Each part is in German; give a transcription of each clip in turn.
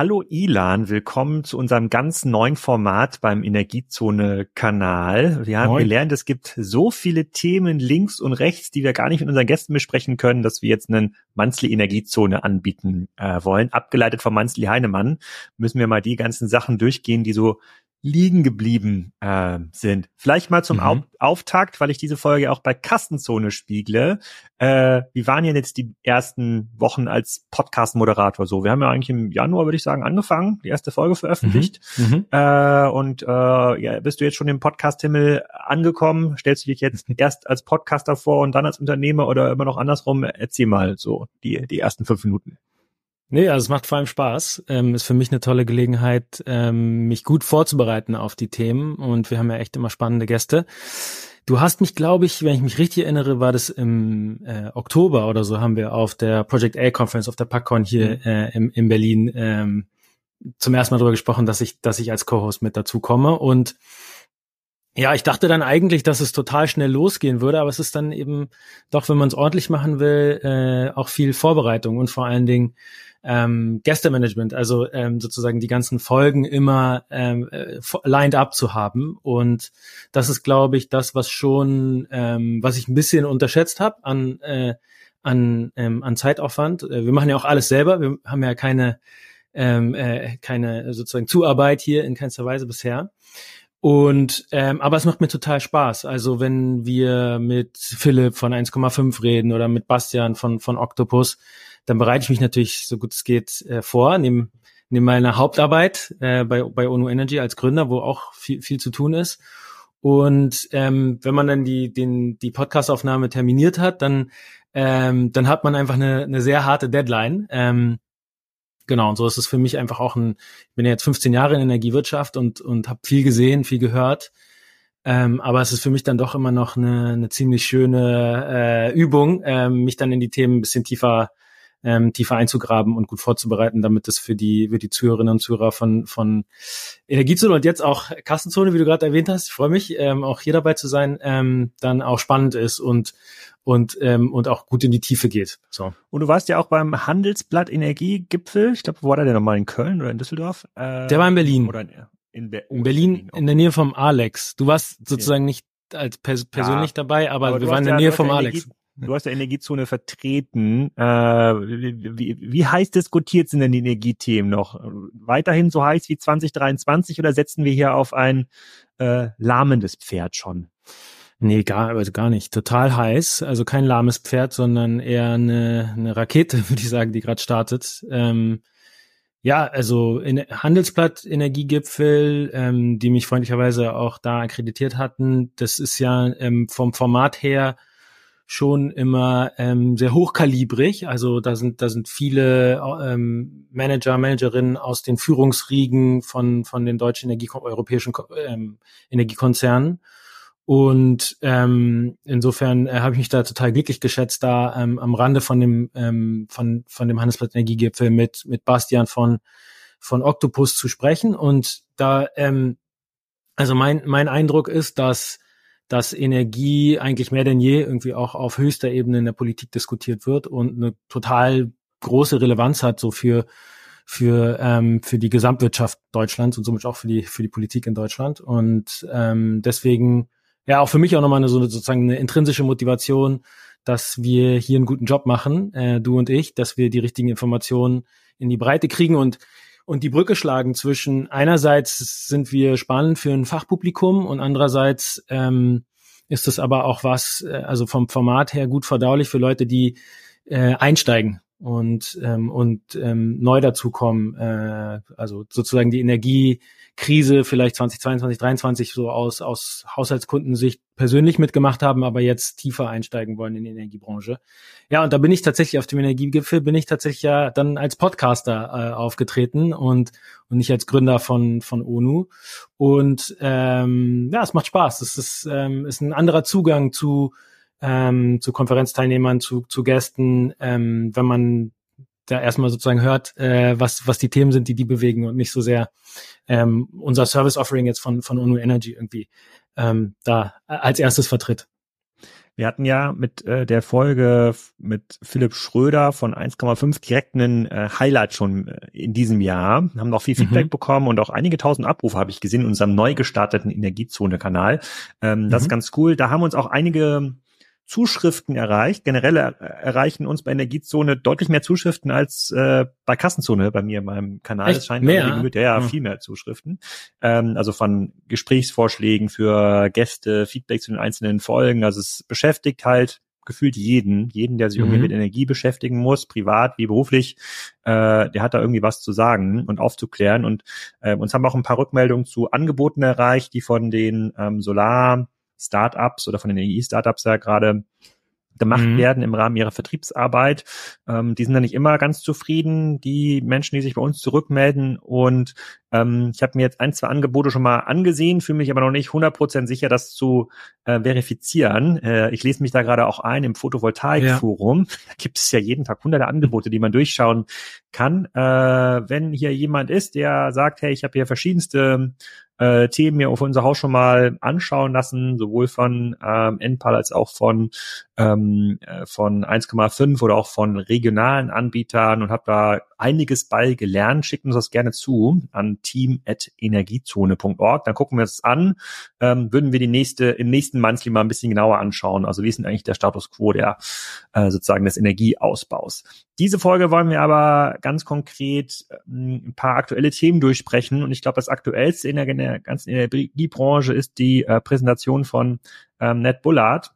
Hallo Ilan, willkommen zu unserem ganz neuen Format beim Energiezone-Kanal. Wir haben Moin. gelernt, es gibt so viele Themen links und rechts, die wir gar nicht mit unseren Gästen besprechen können, dass wir jetzt einen Monthly Energiezone anbieten äh, wollen. Abgeleitet von Monthly Heinemann müssen wir mal die ganzen Sachen durchgehen, die so liegen geblieben äh, sind. Vielleicht mal zum mhm. Auf Auftakt, weil ich diese Folge auch bei Kastenzone spiegle. Äh, wie waren denn jetzt die ersten Wochen als Podcast-Moderator so? Wir haben ja eigentlich im Januar, würde ich sagen, angefangen, die erste Folge veröffentlicht. Mhm. mhm. Äh, und äh, ja, bist du jetzt schon im Podcast-Himmel angekommen? Stellst du dich jetzt erst als Podcaster vor und dann als Unternehmer oder immer noch andersrum? Erzähl mal so die, die ersten fünf Minuten. Nee, also es macht vor allem Spaß. Ähm, ist für mich eine tolle Gelegenheit, ähm, mich gut vorzubereiten auf die Themen. Und wir haben ja echt immer spannende Gäste. Du hast mich, glaube ich, wenn ich mich richtig erinnere, war das im äh, Oktober oder so, haben wir auf der Project A Conference, auf der PackCon hier mhm. äh, im, in Berlin ähm, zum ersten Mal darüber gesprochen, dass ich, dass ich als Co-Host mit dazu komme. Und ja, ich dachte dann eigentlich, dass es total schnell losgehen würde, aber es ist dann eben doch, wenn man es ordentlich machen will, äh, auch viel Vorbereitung und vor allen Dingen ähm, Gästemanagement, also ähm, sozusagen die ganzen Folgen immer ähm, äh, lined up zu haben. Und das ist, glaube ich, das, was schon, ähm, was ich ein bisschen unterschätzt habe an, äh, an, ähm, an Zeitaufwand. Äh, wir machen ja auch alles selber. Wir haben ja keine, ähm, äh, keine sozusagen Zuarbeit hier in keinster Weise bisher. Und ähm, aber es macht mir total Spaß. Also wenn wir mit Philipp von 1,5 reden oder mit Bastian von von Octopus, dann bereite ich mich natürlich so gut es geht äh, vor, nehme nehme meine Hauptarbeit äh, bei, bei ONU Energy als Gründer, wo auch viel, viel zu tun ist. Und ähm, wenn man dann die, den, die Podcastaufnahme terminiert hat, dann, ähm, dann hat man einfach eine, eine sehr harte Deadline. Ähm, genau, und so ist es für mich einfach auch ein, ich bin ja jetzt 15 Jahre in Energiewirtschaft und, und habe viel gesehen, viel gehört. Ähm, aber es ist für mich dann doch immer noch eine, eine ziemlich schöne äh, Übung, ähm, mich dann in die Themen ein bisschen tiefer ähm, tiefer einzugraben und gut vorzubereiten, damit es für die, für die Zuhörerinnen und Zuhörer von, von Energiezone und jetzt auch Kassenzone, wie du gerade erwähnt hast, ich freue mich, ähm, auch hier dabei zu sein, ähm, dann auch spannend ist und und ähm, und auch gut in die Tiefe geht. So. Und du warst ja auch beim Handelsblatt Energiegipfel. Ich glaube, wo war der denn nochmal in Köln oder in Düsseldorf? Äh, der war in Berlin. Oder in, in, Be in Berlin, Berlin in der Nähe vom Alex. Du warst sozusagen nicht als pers persönlich ja, dabei, aber, aber wir waren in der Nähe vom Alex. Energie Du hast ja Energiezone vertreten. Äh, wie, wie heiß diskutiert sind denn die Energiethemen noch? Weiterhin so heiß wie 2023 oder setzen wir hier auf ein äh, lahmendes Pferd schon? Nee, gar, also gar nicht. Total heiß. Also kein lahmes Pferd, sondern eher eine, eine Rakete, würde ich sagen, die gerade startet. Ähm, ja, also in Handelsblatt Energiegipfel, ähm, die mich freundlicherweise auch da akkreditiert hatten, das ist ja ähm, vom Format her schon immer ähm, sehr hochkalibrig. Also da sind da sind viele ähm, Manager, Managerinnen aus den Führungsriegen von von den deutschen Energie europäischen ähm, Energiekonzernen. Und ähm, insofern äh, habe ich mich da total glücklich geschätzt, da ähm, am Rande von dem ähm, von von dem Handelsblatt Energiegipfel mit mit Bastian von von Octopus zu sprechen. Und da ähm, also mein mein Eindruck ist, dass dass Energie eigentlich mehr denn je irgendwie auch auf höchster Ebene in der Politik diskutiert wird und eine total große Relevanz hat so für für ähm, für die Gesamtwirtschaft Deutschlands und somit auch für die für die Politik in Deutschland. Und ähm, deswegen ja auch für mich auch nochmal eine so eine, sozusagen eine intrinsische Motivation, dass wir hier einen guten Job machen, äh, du und ich, dass wir die richtigen Informationen in die Breite kriegen. Und und die Brücke schlagen zwischen einerseits sind wir spannend für ein Fachpublikum und andererseits ähm, ist es aber auch was, äh, also vom Format her gut verdaulich für Leute, die äh, einsteigen und ähm, und ähm, neu dazukommen, äh, also sozusagen die Energiekrise vielleicht 2022, 2023 so aus aus Haushaltskundensicht persönlich mitgemacht haben, aber jetzt tiefer einsteigen wollen in die Energiebranche. Ja, und da bin ich tatsächlich auf dem Energiegipfel bin ich tatsächlich ja dann als Podcaster äh, aufgetreten und und nicht als Gründer von von ONU und ähm, ja, es macht Spaß. Es ist ähm, ist ein anderer Zugang zu ähm, zu Konferenzteilnehmern, zu, zu Gästen, ähm, wenn man da erstmal sozusagen hört, äh, was, was die Themen sind, die die bewegen und nicht so sehr ähm, unser Service Offering jetzt von, von UNO Energy irgendwie ähm, da als erstes vertritt. Wir hatten ja mit äh, der Folge mit Philipp Schröder von 1,5 direkt einen äh, Highlight schon äh, in diesem Jahr. Haben noch viel Feedback mhm. bekommen und auch einige tausend Abrufe habe ich gesehen in unserem neu gestarteten Energiezone-Kanal. Ähm, das mhm. ist ganz cool. Da haben uns auch einige Zuschriften erreicht. Generell er, erreichen uns bei Energiezone deutlich mehr Zuschriften als äh, bei Kassenzone bei mir in meinem Kanal. Es scheint mehr? Gemüt, ja, ja, viel mehr Zuschriften. Ähm, also von Gesprächsvorschlägen für Gäste, Feedback zu den einzelnen Folgen. Also es beschäftigt halt gefühlt jeden, jeden, der sich mhm. irgendwie mit Energie beschäftigen muss, privat wie beruflich, äh, der hat da irgendwie was zu sagen und aufzuklären. Und äh, uns haben auch ein paar Rückmeldungen zu Angeboten erreicht, die von den ähm, Solar Startups oder von den EI-Startups ja gerade gemacht mhm. werden im Rahmen ihrer Vertriebsarbeit. Ähm, die sind da nicht immer ganz zufrieden, die Menschen, die sich bei uns zurückmelden. Und ähm, ich habe mir jetzt ein, zwei Angebote schon mal angesehen, fühle mich aber noch nicht 100% sicher, das zu äh, verifizieren. Äh, ich lese mich da gerade auch ein im Photovoltaik-Forum. Ja. Da gibt es ja jeden Tag hunderte Angebote, die man durchschauen kann. Äh, wenn hier jemand ist, der sagt, hey, ich habe hier verschiedenste äh, Themen mir auf unser Haus schon mal anschauen lassen, sowohl von ähm, NPAL als auch von ähm, äh, von 1,5 oder auch von regionalen Anbietern und habe da einiges bei gelernt. Schickt uns das gerne zu an team.energiezone.org. Dann gucken wir es an. Ähm, würden wir die nächste, im nächsten Monthly mal ein bisschen genauer anschauen. Also wie ist denn eigentlich der Status quo der äh, sozusagen des Energieausbaus? Diese Folge wollen wir aber ganz konkret äh, ein paar aktuelle Themen durchsprechen. Und ich glaube, das aktuellste in der, in der ganzen Energiebranche ist die äh, Präsentation von ähm, Ned Bullard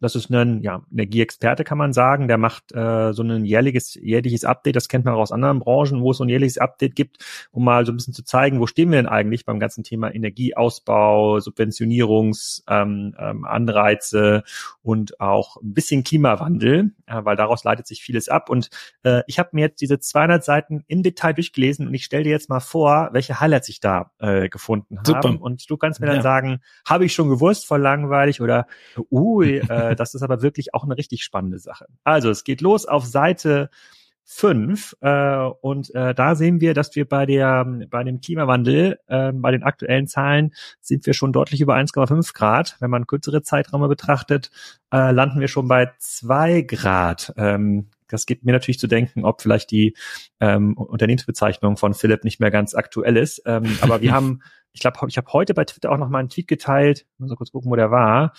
das ist ein ja, Energieexperte, kann man sagen. Der macht äh, so ein jährliches, jährliches Update. Das kennt man auch aus anderen Branchen, wo es so ein jährliches Update gibt, um mal so ein bisschen zu zeigen, wo stehen wir denn eigentlich beim ganzen Thema Energieausbau, Subventionierungsanreize ähm, ähm, und auch ein bisschen Klimawandel, äh, weil daraus leitet sich vieles ab. Und äh, ich habe mir jetzt diese 200 Seiten im Detail durchgelesen und ich stelle dir jetzt mal vor, welche Highlights ich da äh, gefunden habe. Und du kannst mir dann ja. sagen, habe ich schon gewusst, voll langweilig oder ui, äh, äh, das ist aber wirklich auch eine richtig spannende Sache. Also es geht los auf Seite 5 äh, und äh, da sehen wir, dass wir bei der bei dem Klimawandel äh, bei den aktuellen Zahlen sind wir schon deutlich über 1,5 Grad. Wenn man kürzere Zeiträume betrachtet, äh, landen wir schon bei 2 Grad. Ähm, das gibt mir natürlich zu denken, ob vielleicht die ähm, Unternehmensbezeichnung von Philipp nicht mehr ganz aktuell ist. Ähm, aber wir haben ich glaube, ich habe heute bei Twitter auch noch mal einen Tweet geteilt, muss mal kurz gucken, wo der war.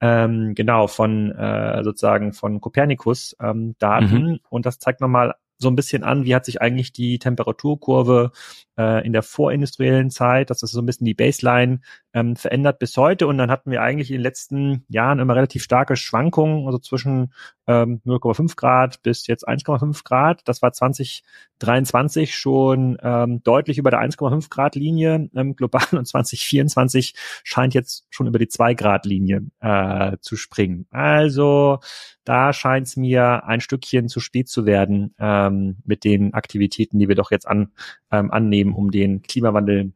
Ähm, genau, von äh, sozusagen von Copernicus ähm, Daten. Mhm. Und das zeigt nochmal so ein bisschen an, wie hat sich eigentlich die Temperaturkurve äh, in der vorindustriellen Zeit, das ist so ein bisschen die Baseline, ähm, verändert bis heute. Und dann hatten wir eigentlich in den letzten Jahren immer relativ starke Schwankungen, also zwischen ähm, 0,5 Grad bis jetzt 1,5 Grad. Das war 2023 schon ähm, deutlich über der 1,5 Grad Linie ähm, global und 2024 scheint jetzt schon über die 2 Grad Linie äh, zu springen. Also da scheint es mir ein Stückchen zu spät zu werden ähm, mit den Aktivitäten, die wir doch jetzt an, ähm, annehmen, um den Klimawandel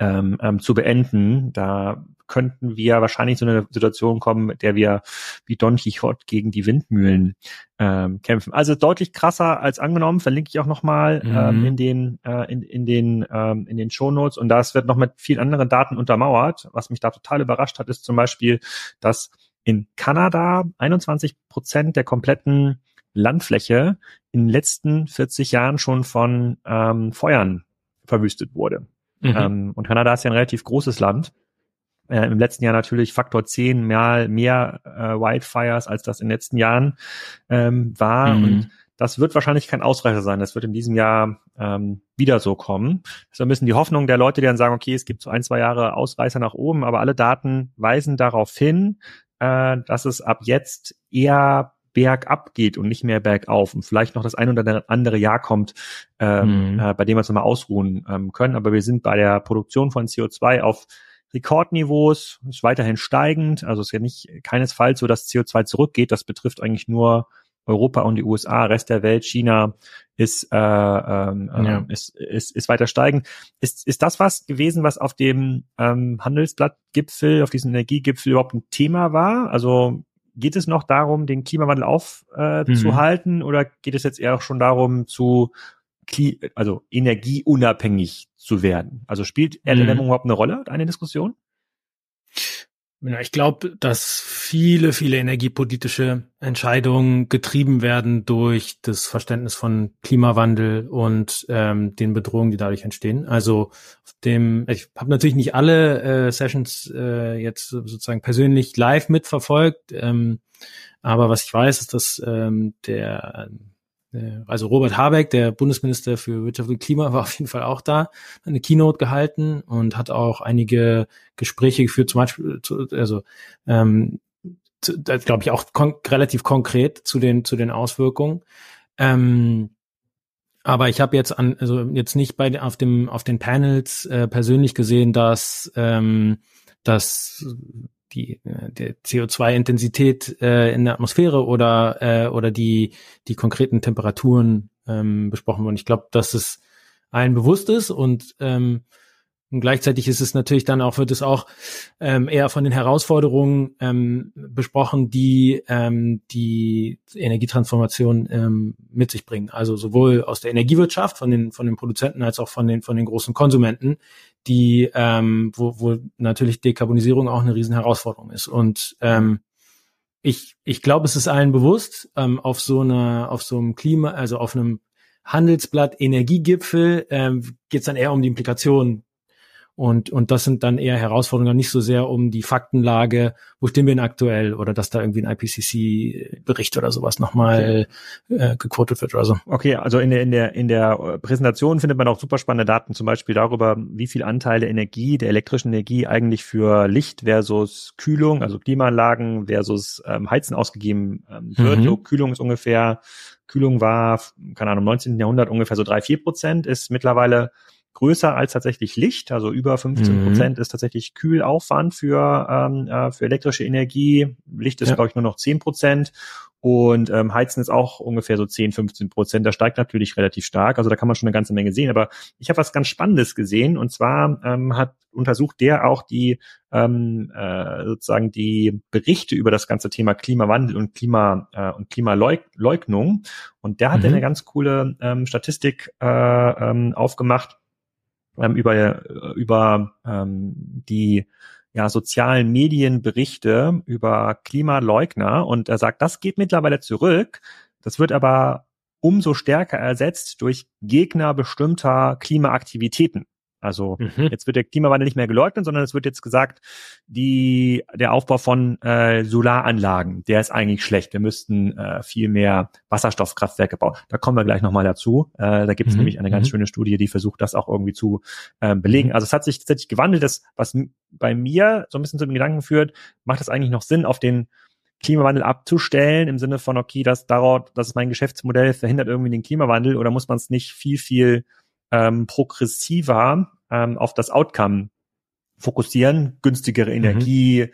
ähm, ähm, zu beenden. Da könnten wir wahrscheinlich zu einer Situation kommen, mit der wir wie Don Quixote gegen die Windmühlen ähm, kämpfen. Also deutlich krasser als angenommen, verlinke ich auch nochmal mhm. ähm, in den äh, in, in den ähm, in den Shownotes und das wird noch mit vielen anderen Daten untermauert. Was mich da total überrascht hat, ist zum Beispiel, dass in Kanada 21 Prozent der kompletten Landfläche in den letzten 40 Jahren schon von ähm, Feuern verwüstet wurde. Mhm. Ähm, und Kanada ist ja ein relativ großes Land. Äh, Im letzten Jahr natürlich Faktor 10 mehr, mehr äh, Wildfires, als das in den letzten Jahren ähm, war. Mhm. Und das wird wahrscheinlich kein Ausreißer sein. Das wird in diesem Jahr ähm, wieder so kommen. Das ist ein bisschen die Hoffnung der Leute, die dann sagen, okay, es gibt so ein, zwei Jahre Ausreißer nach oben, aber alle Daten weisen darauf hin, äh, dass es ab jetzt eher bergab geht und nicht mehr bergauf und vielleicht noch das ein oder andere Jahr kommt, ähm, mhm. äh, bei dem wir uns nochmal ausruhen ähm, können. Aber wir sind bei der Produktion von CO2 auf Rekordniveaus, ist weiterhin steigend. Also ist ja nicht keinesfalls so, dass CO2 zurückgeht. Das betrifft eigentlich nur Europa und die USA, Rest der Welt, China ist, äh, ähm, ja. Ist, ist, ist weiter steigend. Ist, ist das was gewesen, was auf dem ähm, Handelsblattgipfel, auf diesem Energiegipfel überhaupt ein Thema war? Also geht es noch darum, den Klimawandel aufzuhalten äh, mhm. oder geht es jetzt eher schon darum, zu also energieunabhängig zu werden? Also spielt Erderwärmung mhm. überhaupt eine Rolle, eine Diskussion? Ja, ich glaube, dass viele, viele energiepolitische Entscheidungen getrieben werden durch das Verständnis von Klimawandel und ähm, den Bedrohungen, die dadurch entstehen. Also dem, ich habe natürlich nicht alle äh, Sessions äh, jetzt sozusagen persönlich live mitverfolgt, ähm, aber was ich weiß, ist, dass ähm, der also Robert Habeck, der Bundesminister für Wirtschaft und Klima, war auf jeden Fall auch da, eine Keynote gehalten und hat auch einige Gespräche geführt, zum Beispiel, also ähm, glaube ich auch kon relativ konkret zu den zu den Auswirkungen. Ähm, aber ich habe jetzt an, also jetzt nicht bei auf dem auf den Panels äh, persönlich gesehen, dass ähm, dass die äh, der CO2-Intensität äh, in der Atmosphäre oder äh, oder die die konkreten Temperaturen ähm, besprochen wurden. Ich glaube, dass es allen bewusst ist und ähm, und gleichzeitig ist es natürlich dann auch, wird es auch ähm, eher von den Herausforderungen ähm, besprochen, die ähm, die Energietransformation ähm, mit sich bringen. Also sowohl aus der Energiewirtschaft, von den, von den Produzenten als auch von den, von den großen Konsumenten, die, ähm, wo, wo natürlich Dekarbonisierung auch eine riesen Herausforderung ist. Und ähm, ich, ich glaube, es ist allen bewusst, ähm, auf so einer, auf so einem Klima, also auf einem Handelsblatt Energiegipfel ähm, geht es dann eher um die Implikationen und, und das sind dann eher Herausforderungen, nicht so sehr um die Faktenlage, wo stehen wir denn aktuell oder dass da irgendwie ein IPCC-Bericht oder sowas nochmal äh, gequotet wird oder so. Okay, also in der, in der, in der Präsentation findet man auch super spannende Daten, zum Beispiel darüber, wie viel Anteil der Energie, der elektrischen Energie eigentlich für Licht versus Kühlung, also Klimaanlagen versus ähm, Heizen ausgegeben ähm, wird. Mhm. So, Kühlung ist ungefähr, Kühlung war, keine Ahnung, im 19. Jahrhundert ungefähr so drei, vier Prozent, ist mittlerweile größer als tatsächlich Licht. Also über 15 Prozent mhm. ist tatsächlich Kühlaufwand für, ähm, äh, für elektrische Energie. Licht ist, ja. glaube ich, nur noch 10 Prozent. Und ähm, Heizen ist auch ungefähr so 10, 15 Prozent. Da steigt natürlich relativ stark. Also da kann man schon eine ganze Menge sehen. Aber ich habe was ganz Spannendes gesehen. Und zwar ähm, hat untersucht der auch die ähm, äh, sozusagen die Berichte über das ganze Thema Klimawandel und Klima äh, und Klimaleugnung. Und der hat mhm. eine ganz coole ähm, Statistik äh, ähm, aufgemacht ähm, über, über ähm, die ja, sozialen Medienberichte über Klimaleugner und er sagt, das geht mittlerweile zurück. Das wird aber umso stärker ersetzt durch Gegner bestimmter Klimaaktivitäten. Also mhm. jetzt wird der Klimawandel nicht mehr geleugnet, sondern es wird jetzt gesagt, die, der Aufbau von äh, Solaranlagen, der ist eigentlich schlecht. Wir müssten äh, viel mehr Wasserstoffkraftwerke bauen. Da kommen wir gleich nochmal dazu. Äh, da gibt es mhm. nämlich eine ganz mhm. schöne Studie, die versucht, das auch irgendwie zu äh, belegen. Mhm. Also es hat sich tatsächlich gewandelt. Das, was bei mir so ein bisschen zu den Gedanken führt, macht es eigentlich noch Sinn, auf den Klimawandel abzustellen, im Sinne von, okay, das dauert, das ist mein Geschäftsmodell, verhindert irgendwie den Klimawandel oder muss man es nicht viel, viel ähm, progressiver ähm, auf das Outcome fokussieren, günstigere mhm. Energie,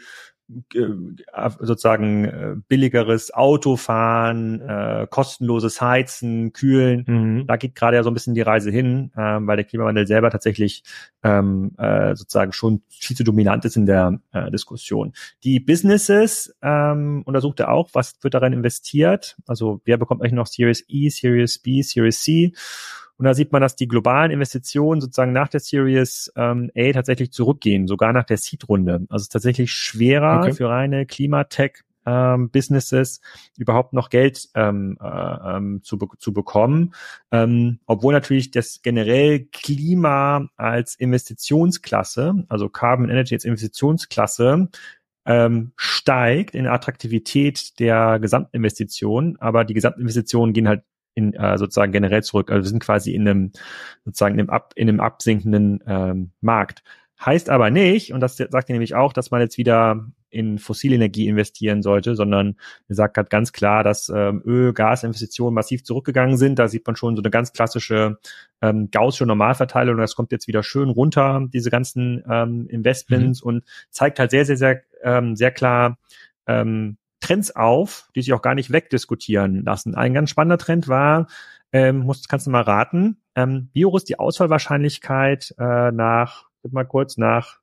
mhm. sozusagen äh, billigeres Autofahren, äh, kostenloses Heizen, Kühlen. Mhm. Da geht gerade ja so ein bisschen die Reise hin, ähm, weil der Klimawandel selber tatsächlich ähm, äh, sozusagen schon viel zu dominant ist in der äh, Diskussion. Die Businesses ähm, untersucht er auch, was wird darin investiert. Also wer bekommt eigentlich noch Series E, Series B, Series C? Und da sieht man, dass die globalen Investitionen sozusagen nach der Series ähm, A tatsächlich zurückgehen, sogar nach der Seed-Runde. Also es ist tatsächlich schwerer okay. für reine Klimatech ähm, Businesses überhaupt noch Geld ähm, äh, ähm, zu, be zu bekommen, ähm, obwohl natürlich das generell Klima als Investitionsklasse, also Carbon Energy als Investitionsklasse ähm, steigt in der Attraktivität der Gesamtinvestition, aber die Gesamtinvestitionen gehen halt in, äh, sozusagen generell zurück. Also wir sind quasi in einem sozusagen in einem, ab, in einem absinkenden ähm, Markt. Heißt aber nicht, und das sagt er nämlich auch, dass man jetzt wieder in Fossilenergie investieren sollte, sondern er sagt halt ganz klar, dass ähm, Öl, Gasinvestitionen massiv zurückgegangen sind. Da sieht man schon so eine ganz klassische ähm, gaussische Normalverteilung. Das kommt jetzt wieder schön runter, diese ganzen ähm, Investments mhm. und zeigt halt sehr, sehr, sehr, ähm, sehr klar, ähm, Trends auf, die sich auch gar nicht wegdiskutieren lassen. Ein ganz spannender Trend war, ähm, musst, kannst du mal raten, ähm, ist die Ausfallwahrscheinlichkeit äh, nach, mal kurz, nach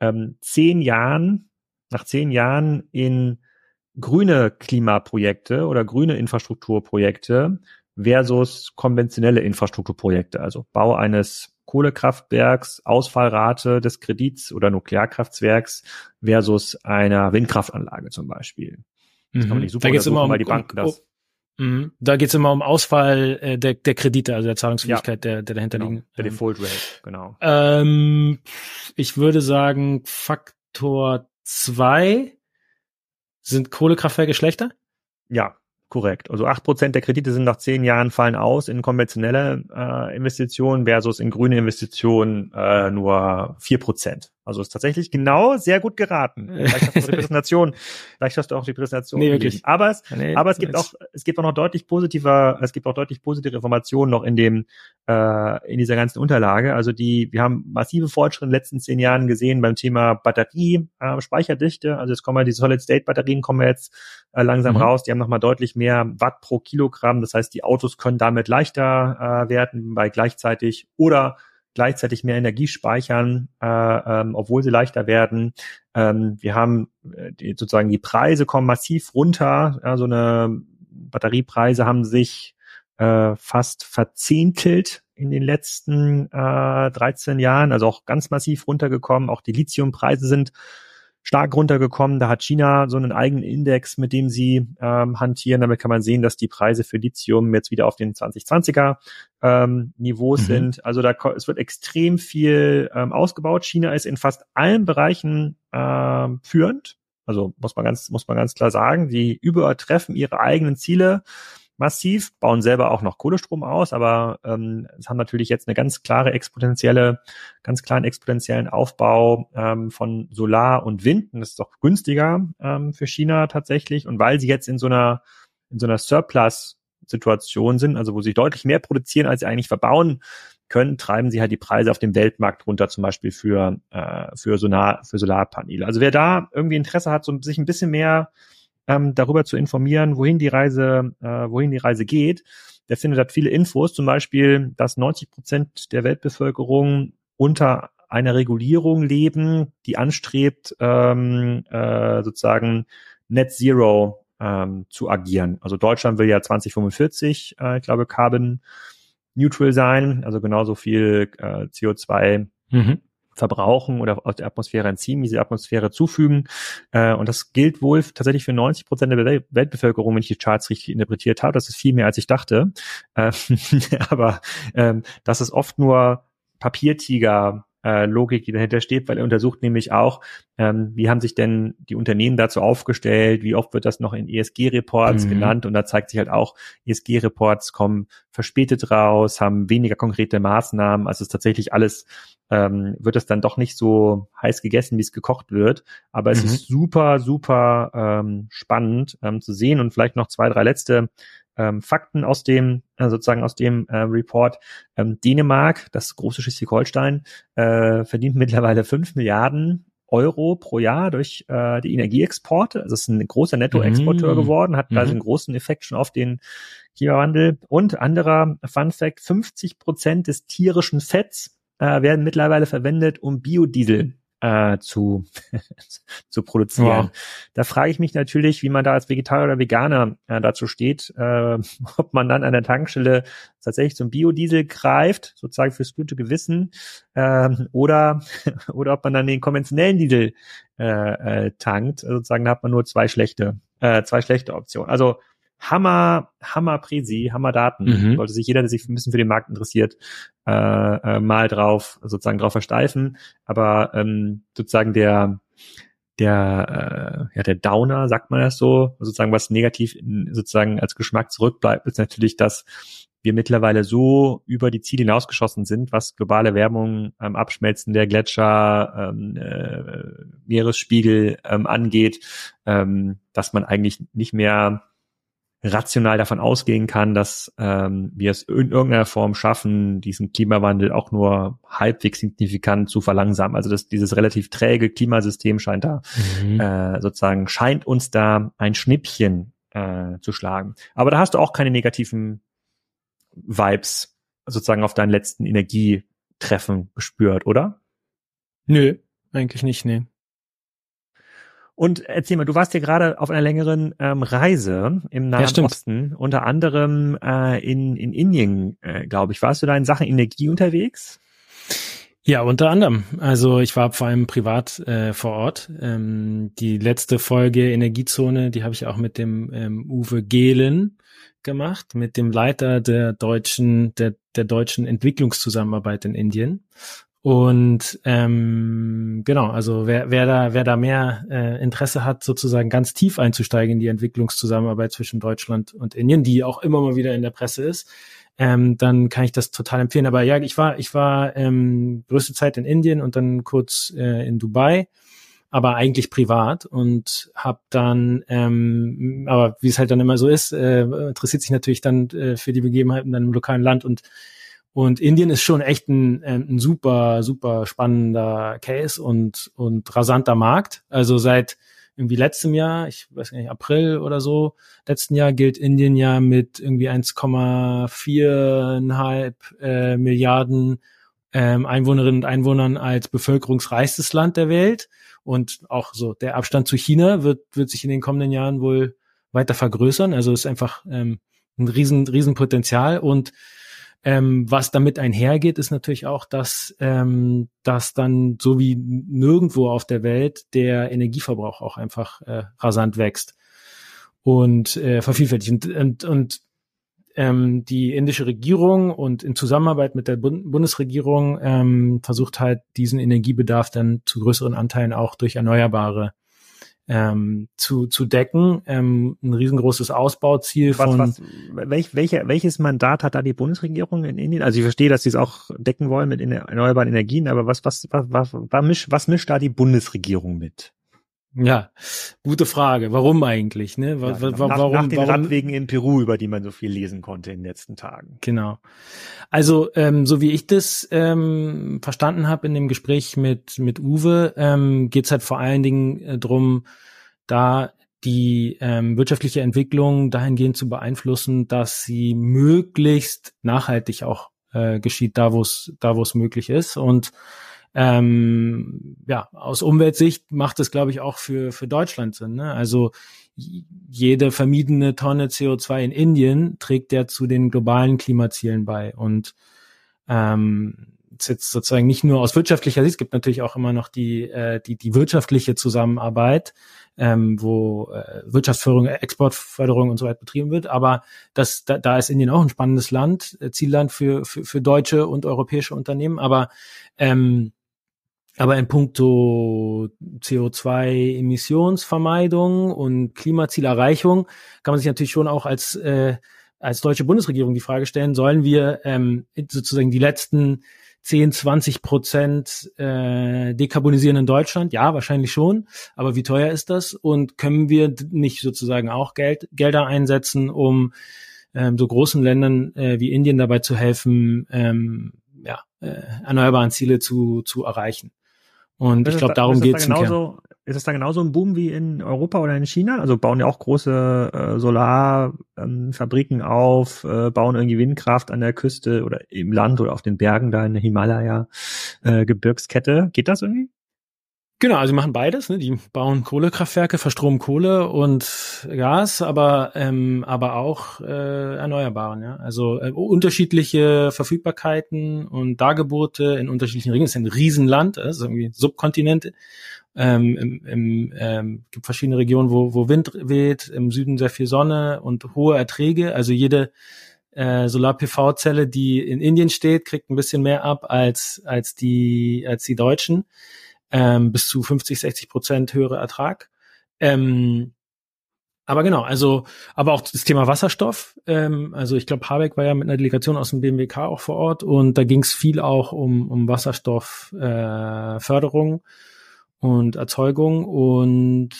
ähm, zehn Jahren, nach zehn Jahren in grüne Klimaprojekte oder grüne Infrastrukturprojekte versus konventionelle Infrastrukturprojekte, also Bau eines Kohlekraftwerks Ausfallrate des Kredits oder Nuklearkraftwerks versus einer Windkraftanlage zum Beispiel. Das kann man mhm. nicht super da immer um, weil die Banken um, das. Um, da geht es immer um Ausfall äh, der, der Kredite, also der Zahlungsfähigkeit, ja, der, der dahinter genau, liegen. Der ähm, Default Rate, genau. Ähm, ich würde sagen, Faktor zwei sind Kohlekraftwerke schlechter? Ja, Korrekt. Also acht Prozent der Kredite sind nach zehn Jahren fallen aus in konventionelle äh, Investitionen versus in grüne Investitionen äh, nur vier Prozent. Also ist tatsächlich genau sehr gut geraten. Vielleicht hast du auch die Präsentation, vielleicht hast du auch die Präsentation. Nee, wirklich. Aber es, nee, aber es gibt auch, es gibt auch noch deutlich positiver, es gibt auch deutlich positive Informationen noch in dem, äh, in dieser ganzen Unterlage. Also die, wir haben massive Fortschritte in den letzten zehn Jahren gesehen beim Thema Batterie, äh, Speicherdichte. Also jetzt kommen ja die Solid-State-Batterien kommen jetzt äh, langsam mhm. raus. Die haben nochmal deutlich mehr Watt pro Kilogramm. Das heißt, die Autos können damit leichter äh, werden, bei gleichzeitig oder gleichzeitig mehr Energie speichern, äh, ähm, obwohl sie leichter werden. Ähm, wir haben äh, die, sozusagen die Preise kommen massiv runter. Ja, so eine Batteriepreise haben sich äh, fast verzehntelt in den letzten äh, 13 Jahren, also auch ganz massiv runtergekommen. Auch die Lithiumpreise sind stark runtergekommen. Da hat China so einen eigenen Index, mit dem sie ähm, hantieren. Damit kann man sehen, dass die Preise für Lithium jetzt wieder auf den 2020er ähm, Niveaus mhm. sind. Also da es wird extrem viel ähm, ausgebaut. China ist in fast allen Bereichen ähm, führend. Also muss man ganz muss man ganz klar sagen, die übertreffen ihre eigenen Ziele massiv, bauen selber auch noch Kohlestrom aus, aber ähm, es haben natürlich jetzt eine ganz klare exponentielle, ganz klaren exponentiellen Aufbau ähm, von Solar und Wind. Und das ist doch günstiger ähm, für China tatsächlich. Und weil sie jetzt in so einer in so einer Surplus-Situation sind, also wo sie deutlich mehr produzieren, als sie eigentlich verbauen können, treiben sie halt die Preise auf dem Weltmarkt runter, zum Beispiel für, äh, für, Solar, für Solarpaneele. Also wer da irgendwie Interesse hat, so sich ein bisschen mehr ähm, darüber zu informieren, wohin die Reise, äh, wohin die Reise geht. Der findet hat viele Infos, zum Beispiel, dass 90 Prozent der Weltbevölkerung unter einer Regulierung leben, die anstrebt, ähm, äh, sozusagen Net Zero ähm, zu agieren. Also Deutschland will ja 2045, äh, ich glaube, Carbon Neutral sein, also genauso viel äh, CO2 mhm verbrauchen oder aus der Atmosphäre entziehen, diese Atmosphäre zufügen. Äh, und das gilt wohl tatsächlich für 90 Prozent der Weltbevölkerung, wenn ich die Charts richtig interpretiert habe. Das ist viel mehr, als ich dachte. Äh, aber ähm, das ist oft nur Papiertiger äh, Logik, die dahinter steht, weil er untersucht nämlich auch, ähm, wie haben sich denn die Unternehmen dazu aufgestellt, wie oft wird das noch in ESG-Reports mhm. genannt und da zeigt sich halt auch, ESG-Reports kommen verspätet raus, haben weniger konkrete Maßnahmen, also es ist tatsächlich alles, ähm, wird es dann doch nicht so heiß gegessen, wie es gekocht wird, aber es mhm. ist super, super ähm, spannend ähm, zu sehen und vielleicht noch zwei, drei letzte ähm, Fakten aus dem, äh, sozusagen aus dem äh, Report. Ähm, Dänemark, das große Schleswig-Holstein, äh, verdient mittlerweile fünf Milliarden Euro pro Jahr durch äh, die Energieexporte. Also es ist ein großer Nettoexporteur mhm. geworden, hat also einen großen Effekt schon auf den Klimawandel. Und anderer Fun Fact, 50 Prozent des tierischen Fetts äh, werden mittlerweile verwendet, um Biodiesel äh, zu, zu produzieren. Wow. Da frage ich mich natürlich, wie man da als Vegetarier oder Veganer äh, dazu steht, äh, ob man dann an der Tankstelle tatsächlich zum Biodiesel greift, sozusagen fürs gute Gewissen, äh, oder, oder ob man dann den konventionellen Diesel äh, äh, tankt. Sozusagen, da hat man nur zwei schlechte, äh, zwei schlechte Optionen. Also Hammer, Hammer Presi, Hammer Daten. Mhm. Sollte sich jeder, der sich ein bisschen für den Markt interessiert, äh, äh, mal drauf, sozusagen drauf versteifen. Aber ähm, sozusagen der der äh, ja der Downer, sagt man das so, sozusagen was negativ in, sozusagen als Geschmack zurückbleibt, ist natürlich, dass wir mittlerweile so über die Ziele hinausgeschossen sind, was globale Wärmung, ähm, Abschmelzen der Gletscher, ähm, äh, Meeresspiegel ähm, angeht, ähm, dass man eigentlich nicht mehr rational davon ausgehen kann, dass ähm, wir es in irgendeiner Form schaffen, diesen Klimawandel auch nur halbwegs signifikant zu verlangsamen. Also dass dieses relativ träge Klimasystem scheint da mhm. äh, sozusagen scheint uns da ein Schnippchen äh, zu schlagen. Aber da hast du auch keine negativen Vibes sozusagen auf deinen letzten Energietreffen gespürt, oder? Nö, eigentlich nicht, nee. Und erzähl mal, du warst ja gerade auf einer längeren ähm, Reise im Nahen ja, Osten, unter anderem äh, in, in Indien, äh, glaube ich. Warst du da in Sachen Energie unterwegs? Ja, unter anderem. Also ich war vor allem privat äh, vor Ort. Ähm, die letzte Folge Energiezone, die habe ich auch mit dem ähm, Uwe Gehlen gemacht, mit dem Leiter der deutschen, der, der deutschen Entwicklungszusammenarbeit in Indien. Und ähm, genau, also wer, wer da, wer da mehr äh, Interesse hat, sozusagen ganz tief einzusteigen in die Entwicklungszusammenarbeit zwischen Deutschland und Indien, die auch immer mal wieder in der Presse ist, ähm, dann kann ich das total empfehlen. Aber ja, ich war, ich war ähm, größte Zeit in Indien und dann kurz äh, in Dubai, aber eigentlich privat und habe dann, ähm, aber wie es halt dann immer so ist, äh, interessiert sich natürlich dann äh, für die Begebenheiten dann im lokalen Land und und Indien ist schon echt ein, äh, ein super, super spannender Case und, und rasanter Markt. Also seit irgendwie letztem Jahr, ich weiß nicht, April oder so, letzten Jahr gilt Indien ja mit irgendwie 1,4,5 äh, Milliarden ähm, Einwohnerinnen und Einwohnern als bevölkerungsreichstes Land der Welt. Und auch so der Abstand zu China wird, wird sich in den kommenden Jahren wohl weiter vergrößern. Also ist einfach ähm, ein riesen, riesen Potenzial und ähm, was damit einhergeht, ist natürlich auch, dass, ähm, dass dann so wie nirgendwo auf der Welt der Energieverbrauch auch einfach äh, rasant wächst und äh, vervielfältigt. Und, und, und ähm, die indische Regierung und in Zusammenarbeit mit der Bund Bundesregierung ähm, versucht halt diesen Energiebedarf dann zu größeren Anteilen auch durch erneuerbare ähm, zu, zu decken. Ähm, ein riesengroßes Ausbauziel was, von. Was, welch, welche, welches Mandat hat da die Bundesregierung in Indien? Also ich verstehe, dass sie es auch decken wollen mit erneuerbaren Energien, aber was, was, was, was, was, mischt, was mischt da die Bundesregierung mit? Ja, gute Frage. Warum eigentlich? Ne? Ja, genau. nach, warum, nach den warum? Radwegen in Peru, über die man so viel lesen konnte in den letzten Tagen. Genau. Also ähm, so wie ich das ähm, verstanden habe in dem Gespräch mit mit Uwe, ähm, geht es halt vor allen Dingen äh, drum, da die ähm, wirtschaftliche Entwicklung dahingehend zu beeinflussen, dass sie möglichst nachhaltig auch äh, geschieht, da wo es da wo es möglich ist und ähm, ja, aus Umweltsicht macht es, glaube ich, auch für, für Deutschland Sinn. Ne? Also jede vermiedene Tonne CO2 in Indien trägt ja zu den globalen Klimazielen bei. Und ähm, jetzt sozusagen nicht nur aus wirtschaftlicher Sicht, es gibt natürlich auch immer noch die, äh, die, die wirtschaftliche Zusammenarbeit, ähm, wo äh, Wirtschaftsförderung, Exportförderung und so weiter betrieben wird. Aber das, da, da ist Indien auch ein spannendes Land, äh, Zielland für, für, für deutsche und europäische Unternehmen. Aber ähm, aber in puncto CO2-Emissionsvermeidung und Klimazielerreichung kann man sich natürlich schon auch als, äh, als deutsche Bundesregierung die Frage stellen, sollen wir ähm, sozusagen die letzten 10, 20 Prozent äh, dekarbonisieren in Deutschland? Ja, wahrscheinlich schon. Aber wie teuer ist das? Und können wir nicht sozusagen auch Geld, Gelder einsetzen, um ähm, so großen Ländern äh, wie Indien dabei zu helfen, ähm, ja, äh, erneuerbaren Ziele zu, zu erreichen? Und ich glaube, darum geht es. Genauso, ist es da genauso ein Boom wie in Europa oder in China? Also bauen ja auch große äh, Solarfabriken ähm, auf, äh, bauen irgendwie Windkraft an der Küste oder im Land oder auf den Bergen da in der Himalaya-Gebirgskette. Äh, geht das irgendwie? Genau, also sie machen beides. Ne? Die bauen Kohlekraftwerke, verstromen Kohle und Gas, aber ähm, aber auch äh, Erneuerbaren. Ja? Also äh, unterschiedliche Verfügbarkeiten und Dargebote in unterschiedlichen Ringen. Es ist ein Riesenland, es ist irgendwie Subkontinent. Ähm, im, im, ähm, gibt verschiedene Regionen, wo, wo Wind weht, im Süden sehr viel Sonne und hohe Erträge. Also jede äh, Solar-PV-Zelle, die in Indien steht, kriegt ein bisschen mehr ab als als die als die Deutschen ähm, bis zu 50, 60 Prozent höhere Ertrag. Ähm, aber genau, also, aber auch das Thema Wasserstoff. Ähm, also ich glaube, Habeck war ja mit einer Delegation aus dem BMWK auch vor Ort und da ging es viel auch um, um Wasserstoffförderung. Äh, und Erzeugung und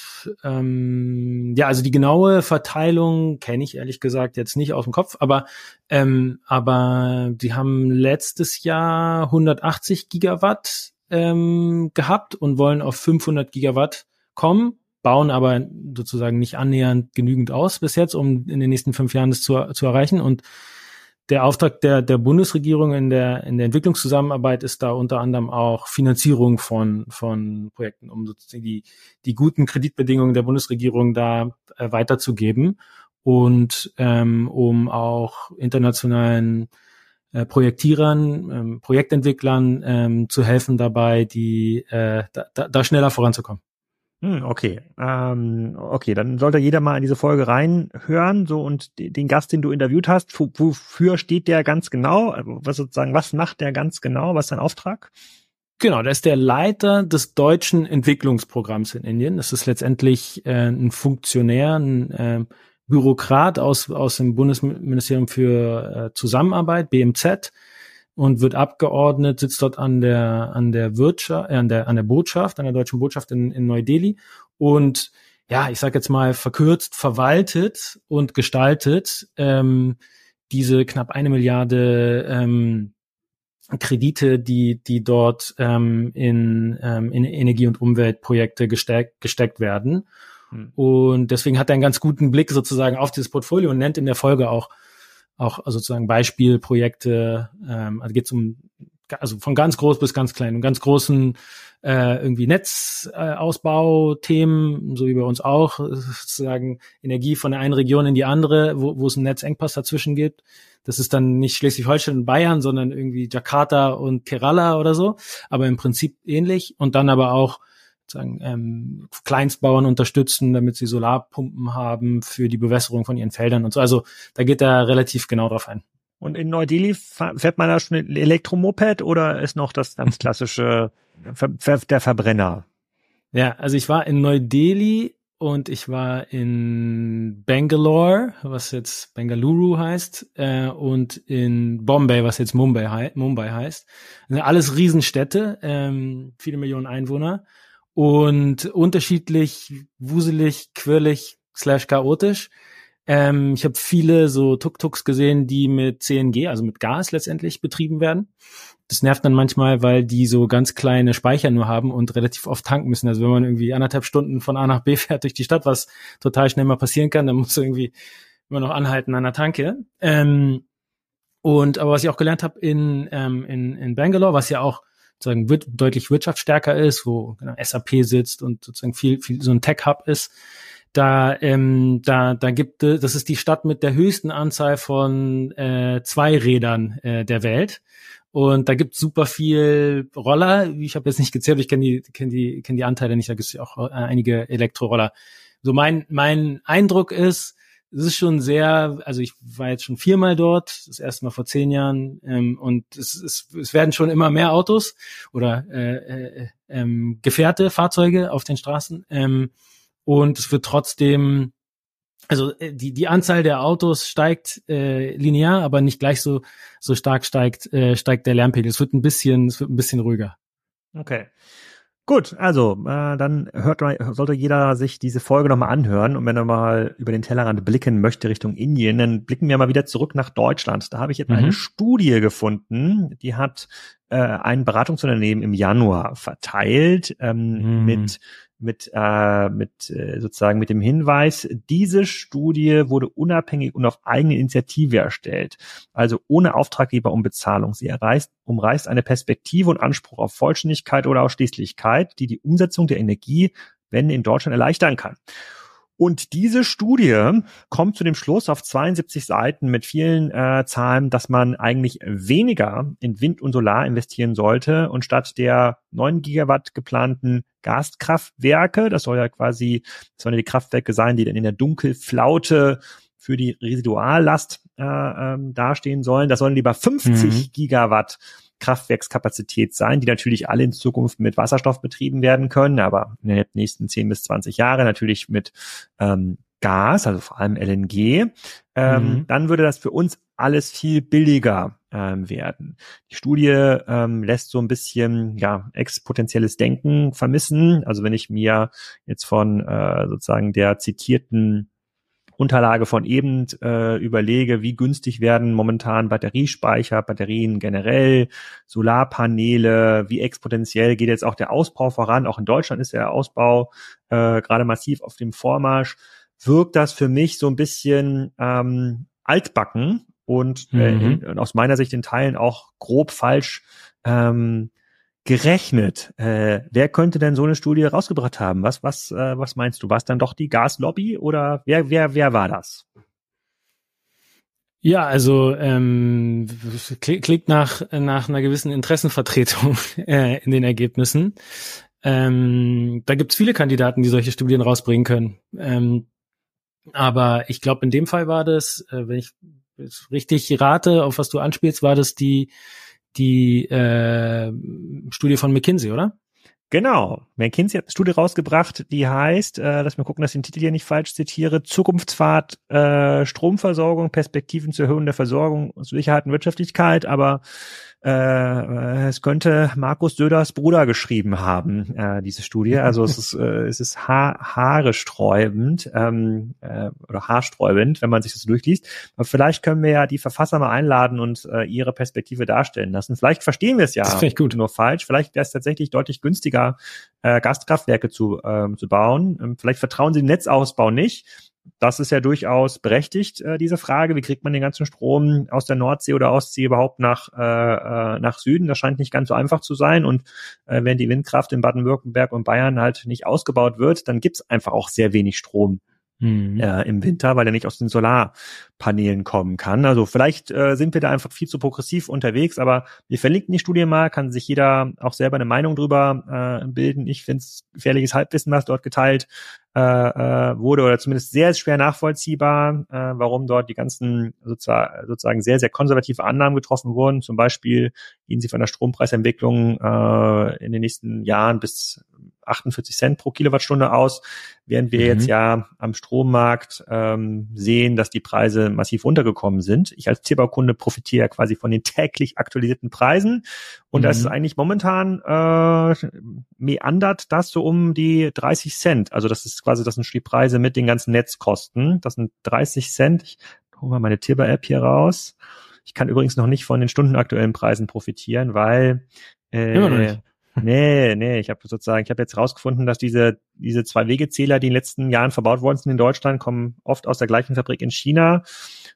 ähm, ja, also die genaue Verteilung kenne ich ehrlich gesagt jetzt nicht aus dem Kopf, aber ähm, aber die haben letztes Jahr 180 Gigawatt ähm, gehabt und wollen auf 500 Gigawatt kommen, bauen aber sozusagen nicht annähernd genügend aus bis jetzt, um in den nächsten fünf Jahren das zu, zu erreichen. Und der Auftrag der, der Bundesregierung in der, in der Entwicklungszusammenarbeit ist da unter anderem auch Finanzierung von, von Projekten, um sozusagen die, die guten Kreditbedingungen der Bundesregierung da äh, weiterzugeben und ähm, um auch internationalen äh, Projektierern, ähm, Projektentwicklern ähm, zu helfen dabei, die äh, da, da schneller voranzukommen. Hm, okay, ähm, okay, dann sollte jeder mal in diese Folge reinhören, so und den Gast, den du interviewt hast, wofür steht der ganz genau? Also, was sozusagen, was macht der ganz genau? Was ist sein Auftrag? Genau, der ist der Leiter des deutschen Entwicklungsprogramms in Indien. Das ist letztendlich äh, ein Funktionär, ein äh, Bürokrat aus, aus dem Bundesministerium für äh, Zusammenarbeit, BMZ, und wird abgeordnet, sitzt dort an der, an der Wirtschaft, äh, an der, an der Botschaft, an der deutschen Botschaft in, in Neu-Delhi und ja, ich sage jetzt mal verkürzt, verwaltet und gestaltet ähm, diese knapp eine Milliarde ähm, Kredite, die, die dort ähm, in, ähm, in Energie- und Umweltprojekte gesteckt, gesteckt werden. Hm. Und deswegen hat er einen ganz guten Blick sozusagen auf dieses Portfolio und nennt in der Folge auch auch sozusagen Beispielprojekte. Ähm, also geht es um also von ganz groß bis ganz klein, ganz großen äh, irgendwie Netzausbauthemen, äh, so wie bei uns auch, sozusagen Energie von der einen Region in die andere, wo, wo es einen Netzengpass dazwischen gibt. Das ist dann nicht Schleswig-Holstein und Bayern, sondern irgendwie Jakarta und Kerala oder so, aber im Prinzip ähnlich. Und dann aber auch sagen, ähm, Kleinstbauern unterstützen, damit sie Solarpumpen haben für die Bewässerung von ihren Feldern und so. Also da geht er relativ genau drauf ein. Und in Neu-Delhi fährt man da schon ein Elektromoped oder ist noch das ganz klassische der Verbrenner? Ja, also ich war in Neu-Delhi und ich war in Bangalore, was jetzt Bengaluru heißt, äh, und in Bombay, was jetzt Mumbai, Mumbai heißt. alles Riesenstädte, ähm, viele Millionen Einwohner und unterschiedlich wuselig, quirlig, slash chaotisch. Ähm, ich habe viele so Tuk-Tuks gesehen, die mit CNG, also mit Gas letztendlich betrieben werden. Das nervt dann manchmal, weil die so ganz kleine Speicher nur haben und relativ oft tanken müssen. Also wenn man irgendwie anderthalb Stunden von A nach B fährt durch die Stadt, was total schnell mal passieren kann, dann muss irgendwie immer noch anhalten an der Tanke. Ähm, und aber was ich auch gelernt habe in, ähm, in, in Bangalore, was ja auch sozusagen wird, deutlich wirtschaftsstärker ist, wo genau, SAP sitzt und sozusagen viel, viel so ein Tech-Hub ist, da, ähm, da, da gibt es, das ist die Stadt mit der höchsten Anzahl von äh, Zweirädern äh, der Welt. Und da gibt super viel Roller. Ich habe jetzt nicht gezählt, ich kenne die, kenn die, kenn die Anteile nicht, da gibt es ja auch äh, einige Elektroroller. So mein, mein Eindruck ist, es ist schon sehr, also ich war jetzt schon viermal dort, das erste Mal vor zehn Jahren, ähm, und es, es, es werden schon immer mehr Autos oder äh, äh, ähm, Gefährte, Fahrzeuge auf den Straßen. Ähm, und es wird trotzdem, also äh, die, die Anzahl der Autos steigt äh, linear, aber nicht gleich so, so stark steigt, äh, steigt der Lärmpegel. Es wird ein bisschen, es wird ein bisschen ruhiger. Okay. Gut, also äh, dann hört sollte jeder sich diese Folge nochmal anhören und wenn er mal über den Tellerrand blicken möchte Richtung Indien, dann blicken wir mal wieder zurück nach Deutschland. Da habe ich jetzt mhm. eine Studie gefunden, die hat äh, ein Beratungsunternehmen im Januar verteilt ähm, mhm. mit mit, äh, mit äh, sozusagen mit dem Hinweis, diese Studie wurde unabhängig und auf eigene Initiative erstellt, also ohne Auftraggeber um Bezahlung. Sie erreicht, umreißt eine Perspektive und Anspruch auf Vollständigkeit oder Ausschließlichkeit, die die Umsetzung der Energiewende in Deutschland erleichtern kann. Und diese Studie kommt zu dem Schluss auf 72 Seiten mit vielen äh, Zahlen, dass man eigentlich weniger in Wind und Solar investieren sollte und statt der 9 Gigawatt geplanten Gaskraftwerke, das soll ja quasi, das sollen ja die Kraftwerke sein, die dann in der Dunkelflaute für die Residuallast äh, ähm, dastehen sollen. Das sollen lieber 50 mhm. Gigawatt Kraftwerkskapazität sein, die natürlich alle in Zukunft mit Wasserstoff betrieben werden können, aber in den nächsten 10 bis 20 Jahre natürlich mit ähm, Gas, also vor allem LNG, ähm, mhm. dann würde das für uns alles viel billiger ähm, werden. Die Studie ähm, lässt so ein bisschen ja exponentielles Denken vermissen. Also wenn ich mir jetzt von äh, sozusagen der zitierten Unterlage von eben äh, überlege, wie günstig werden momentan Batteriespeicher, Batterien generell, Solarpaneele, wie exponentiell geht jetzt auch der Ausbau voran. Auch in Deutschland ist der Ausbau äh, gerade massiv auf dem Vormarsch. Wirkt das für mich so ein bisschen ähm, altbacken und äh, mhm. in, aus meiner Sicht in Teilen auch grob falsch ähm, gerechnet. Äh, wer könnte denn so eine Studie rausgebracht haben? Was, was, äh, was meinst du? War es dann doch die Gaslobby oder wer, wer, wer war das? Ja, also ähm, klingt nach nach einer gewissen Interessenvertretung äh, in den Ergebnissen. Ähm, da gibt's viele Kandidaten, die solche Studien rausbringen können. Ähm, aber ich glaube, in dem Fall war das, äh, wenn ich richtig rate, auf was du anspielst, war das die die äh, Studie von McKinsey, oder? Genau. McKinsey hat eine Studie rausgebracht, die heißt, äh, lass mal gucken, dass ich den Titel hier nicht falsch zitiere, Zukunftsfahrt, äh, Stromversorgung, Perspektiven zur Erhöhung der Versorgung, Sicherheit und Wirtschaftlichkeit, aber äh, es könnte Markus Söders Bruder geschrieben haben, äh, diese Studie. Also es ist, äh, es ist ha haaresträubend ähm, äh, oder haarsträubend, wenn man sich das durchliest. Aber vielleicht können wir ja die Verfasser mal einladen und äh, ihre Perspektive darstellen lassen. Vielleicht verstehen wir es ja nur falsch. Vielleicht wäre es tatsächlich deutlich günstiger, äh, Gaskraftwerke zu, äh, zu bauen. Ähm, vielleicht vertrauen sie den Netzausbau nicht das ist ja durchaus berechtigt, äh, diese Frage. Wie kriegt man den ganzen Strom aus der Nordsee oder Ostsee überhaupt nach, äh, äh, nach Süden? Das scheint nicht ganz so einfach zu sein. Und äh, wenn die Windkraft in Baden-Württemberg und Bayern halt nicht ausgebaut wird, dann gibt's einfach auch sehr wenig Strom mhm. äh, im Winter, weil er nicht aus den Solarpanelen kommen kann. Also vielleicht äh, sind wir da einfach viel zu progressiv unterwegs, aber wir verlinken die Studie mal, kann sich jeder auch selber eine Meinung drüber äh, bilden. Ich finde es gefährliches Halbwissen, was dort geteilt äh, äh, wurde oder zumindest sehr schwer nachvollziehbar, äh, warum dort die ganzen sozusagen, sozusagen sehr, sehr konservative Annahmen getroffen wurden. Zum Beispiel gehen sie von der Strompreisentwicklung äh, in den nächsten Jahren bis 48 Cent pro Kilowattstunde aus, während wir mhm. jetzt ja am Strommarkt ähm, sehen, dass die Preise massiv runtergekommen sind. Ich als Tierbaukunde profitiere quasi von den täglich aktualisierten Preisen und mhm. das ist eigentlich momentan äh, meandert das so um die 30 Cent. Also das ist quasi, das sind die Preise mit den ganzen Netzkosten. Das sind 30 Cent. Ich hole mal meine Tibber-App hier raus. Ich kann übrigens noch nicht von den stundenaktuellen Preisen profitieren, weil äh, nee, nee, ich habe sozusagen, ich habe jetzt rausgefunden, dass diese diese zwei Wegezähler, die in den letzten Jahren verbaut worden sind in Deutschland, kommen oft aus der gleichen Fabrik in China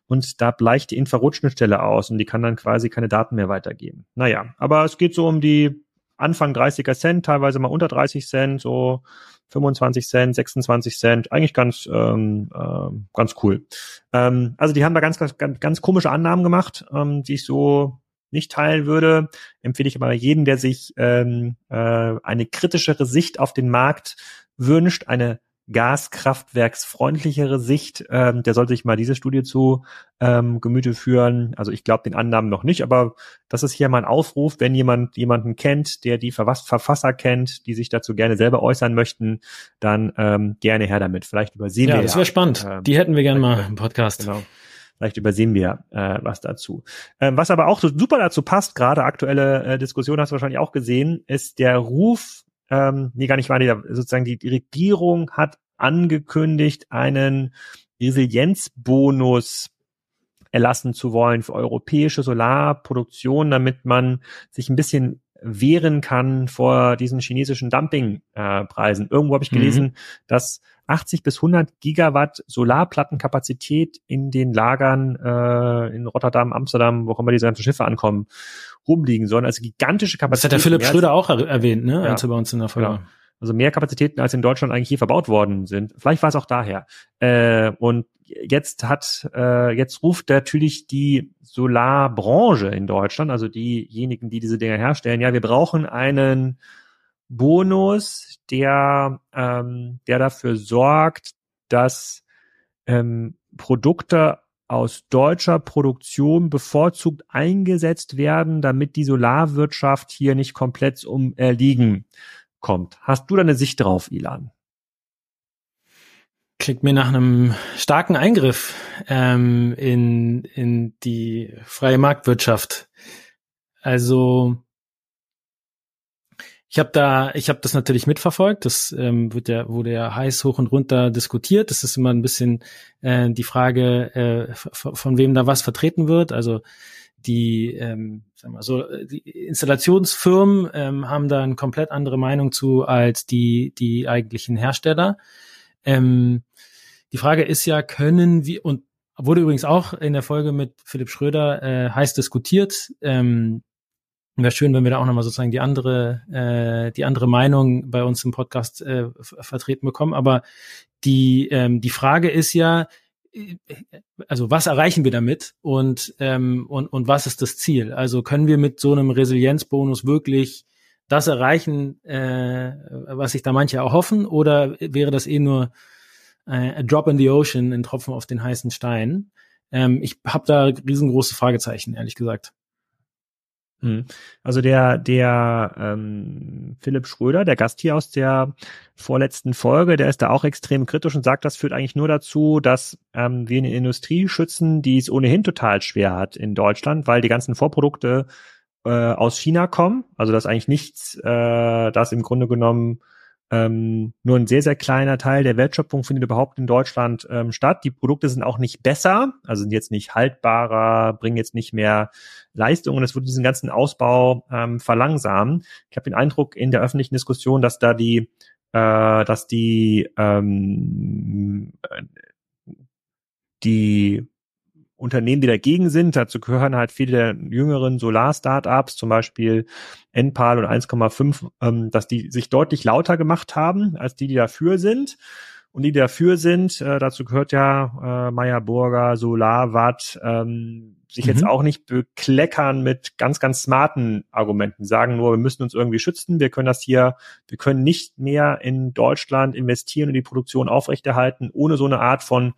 und da bleicht die Infrarotschnittstelle aus und die kann dann quasi keine Daten mehr weitergeben. Naja, aber es geht so um die Anfang 30er Cent, teilweise mal unter 30 Cent, so 25 Cent, 26 Cent, eigentlich ganz ähm, äh, ganz cool. Ähm, also die haben da ganz ganz ganz komische Annahmen gemacht, ähm, die ich so nicht teilen würde. Empfehle ich aber jeden, der sich ähm, äh, eine kritischere Sicht auf den Markt wünscht, eine gaskraftwerksfreundlichere Sicht, ähm, der sollte sich mal diese Studie zu ähm, Gemüte führen. Also ich glaube den Annahmen noch nicht, aber das ist hier mal ein Aufruf, wenn jemand jemanden kennt, der die Verfasser kennt, die sich dazu gerne selber äußern möchten, dann ähm, gerne her damit. Vielleicht übersehen ja, wir. Ja, das wäre spannend. Ähm, die hätten wir gerne mal im Podcast. Genau. Vielleicht übersehen wir äh, was dazu. Ähm, was aber auch so super dazu passt, gerade aktuelle äh, Diskussion hast du wahrscheinlich auch gesehen, ist der Ruf ähm, nee, gar nicht wahr, sozusagen die, die Regierung hat angekündigt, einen Resilienzbonus erlassen zu wollen für europäische Solarproduktion, damit man sich ein bisschen wehren kann vor diesen chinesischen Dumpingpreisen. Äh, Irgendwo habe ich mhm. gelesen, mhm. dass 80 bis 100 Gigawatt Solarplattenkapazität in den Lagern äh, in Rotterdam, Amsterdam, wo auch immer diese ganzen Schiffe ankommen, rumliegen sollen. Also gigantische Kapazität. Das hat der Philipp Schröder auch erwähnt, ne? Ja. als er bei uns in der Folge. Genau. Also mehr Kapazitäten als in Deutschland eigentlich hier verbaut worden sind. Vielleicht war es auch daher. Äh, und jetzt hat, äh, jetzt ruft natürlich die Solarbranche in Deutschland, also diejenigen, die diese Dinger herstellen, ja, wir brauchen einen Bonus, der, ähm, der dafür sorgt, dass ähm, Produkte aus deutscher Produktion bevorzugt eingesetzt werden, damit die Solarwirtschaft hier nicht komplett um Erliegen kommt. Hast du da eine Sicht drauf, Ilan? Klingt mir nach einem starken Eingriff ähm, in, in die freie Marktwirtschaft. Also ich habe da, ich habe das natürlich mitverfolgt. Das ähm, wird ja, wurde ja heiß hoch und runter diskutiert. Das ist immer ein bisschen äh, die Frage, äh, von wem da was vertreten wird. Also die, ähm, sagen wir so, die Installationsfirmen ähm, haben da eine komplett andere Meinung zu als die die eigentlichen Hersteller. Ähm, die Frage ist ja, können wir und wurde übrigens auch in der Folge mit Philipp Schröder äh, heiß diskutiert. Ähm, Wäre schön, wenn wir da auch nochmal sozusagen die andere, äh, die andere Meinung bei uns im Podcast äh, vertreten bekommen. Aber die, ähm, die Frage ist ja, also was erreichen wir damit und, ähm, und, und was ist das Ziel? Also können wir mit so einem Resilienzbonus wirklich das erreichen, äh, was sich da manche erhoffen, oder wäre das eh nur äh, a drop in the ocean, ein Tropfen auf den heißen Stein? Ähm, ich habe da riesengroße Fragezeichen, ehrlich gesagt. Hm. Also der, der ähm, Philipp Schröder, der Gast hier aus der vorletzten Folge, der ist da auch extrem kritisch und sagt, das führt eigentlich nur dazu, dass ähm, wir eine Industrie schützen, die es ohnehin total schwer hat in Deutschland, weil die ganzen Vorprodukte äh, aus China kommen. Also das eigentlich nichts, äh, das im Grunde genommen ähm, nur ein sehr, sehr kleiner Teil der Wertschöpfung findet überhaupt in Deutschland ähm, statt. Die Produkte sind auch nicht besser, also sind jetzt nicht haltbarer, bringen jetzt nicht mehr Leistung und es wird diesen ganzen Ausbau ähm, verlangsamen. Ich habe den Eindruck in der öffentlichen Diskussion, dass da die, äh, dass die ähm, äh, die Unternehmen, die dagegen sind. Dazu gehören halt viele der jüngeren Solar-Startups, zum Beispiel Enpal und 1,5, ähm, dass die sich deutlich lauter gemacht haben als die, die dafür sind. Und die, die dafür sind, äh, dazu gehört ja äh, Meyer Burger, Solarwatt, ähm, sich mhm. jetzt auch nicht bekleckern mit ganz, ganz smarten Argumenten, sagen nur, wir müssen uns irgendwie schützen, wir können das hier, wir können nicht mehr in Deutschland investieren und die Produktion aufrechterhalten, ohne so eine Art von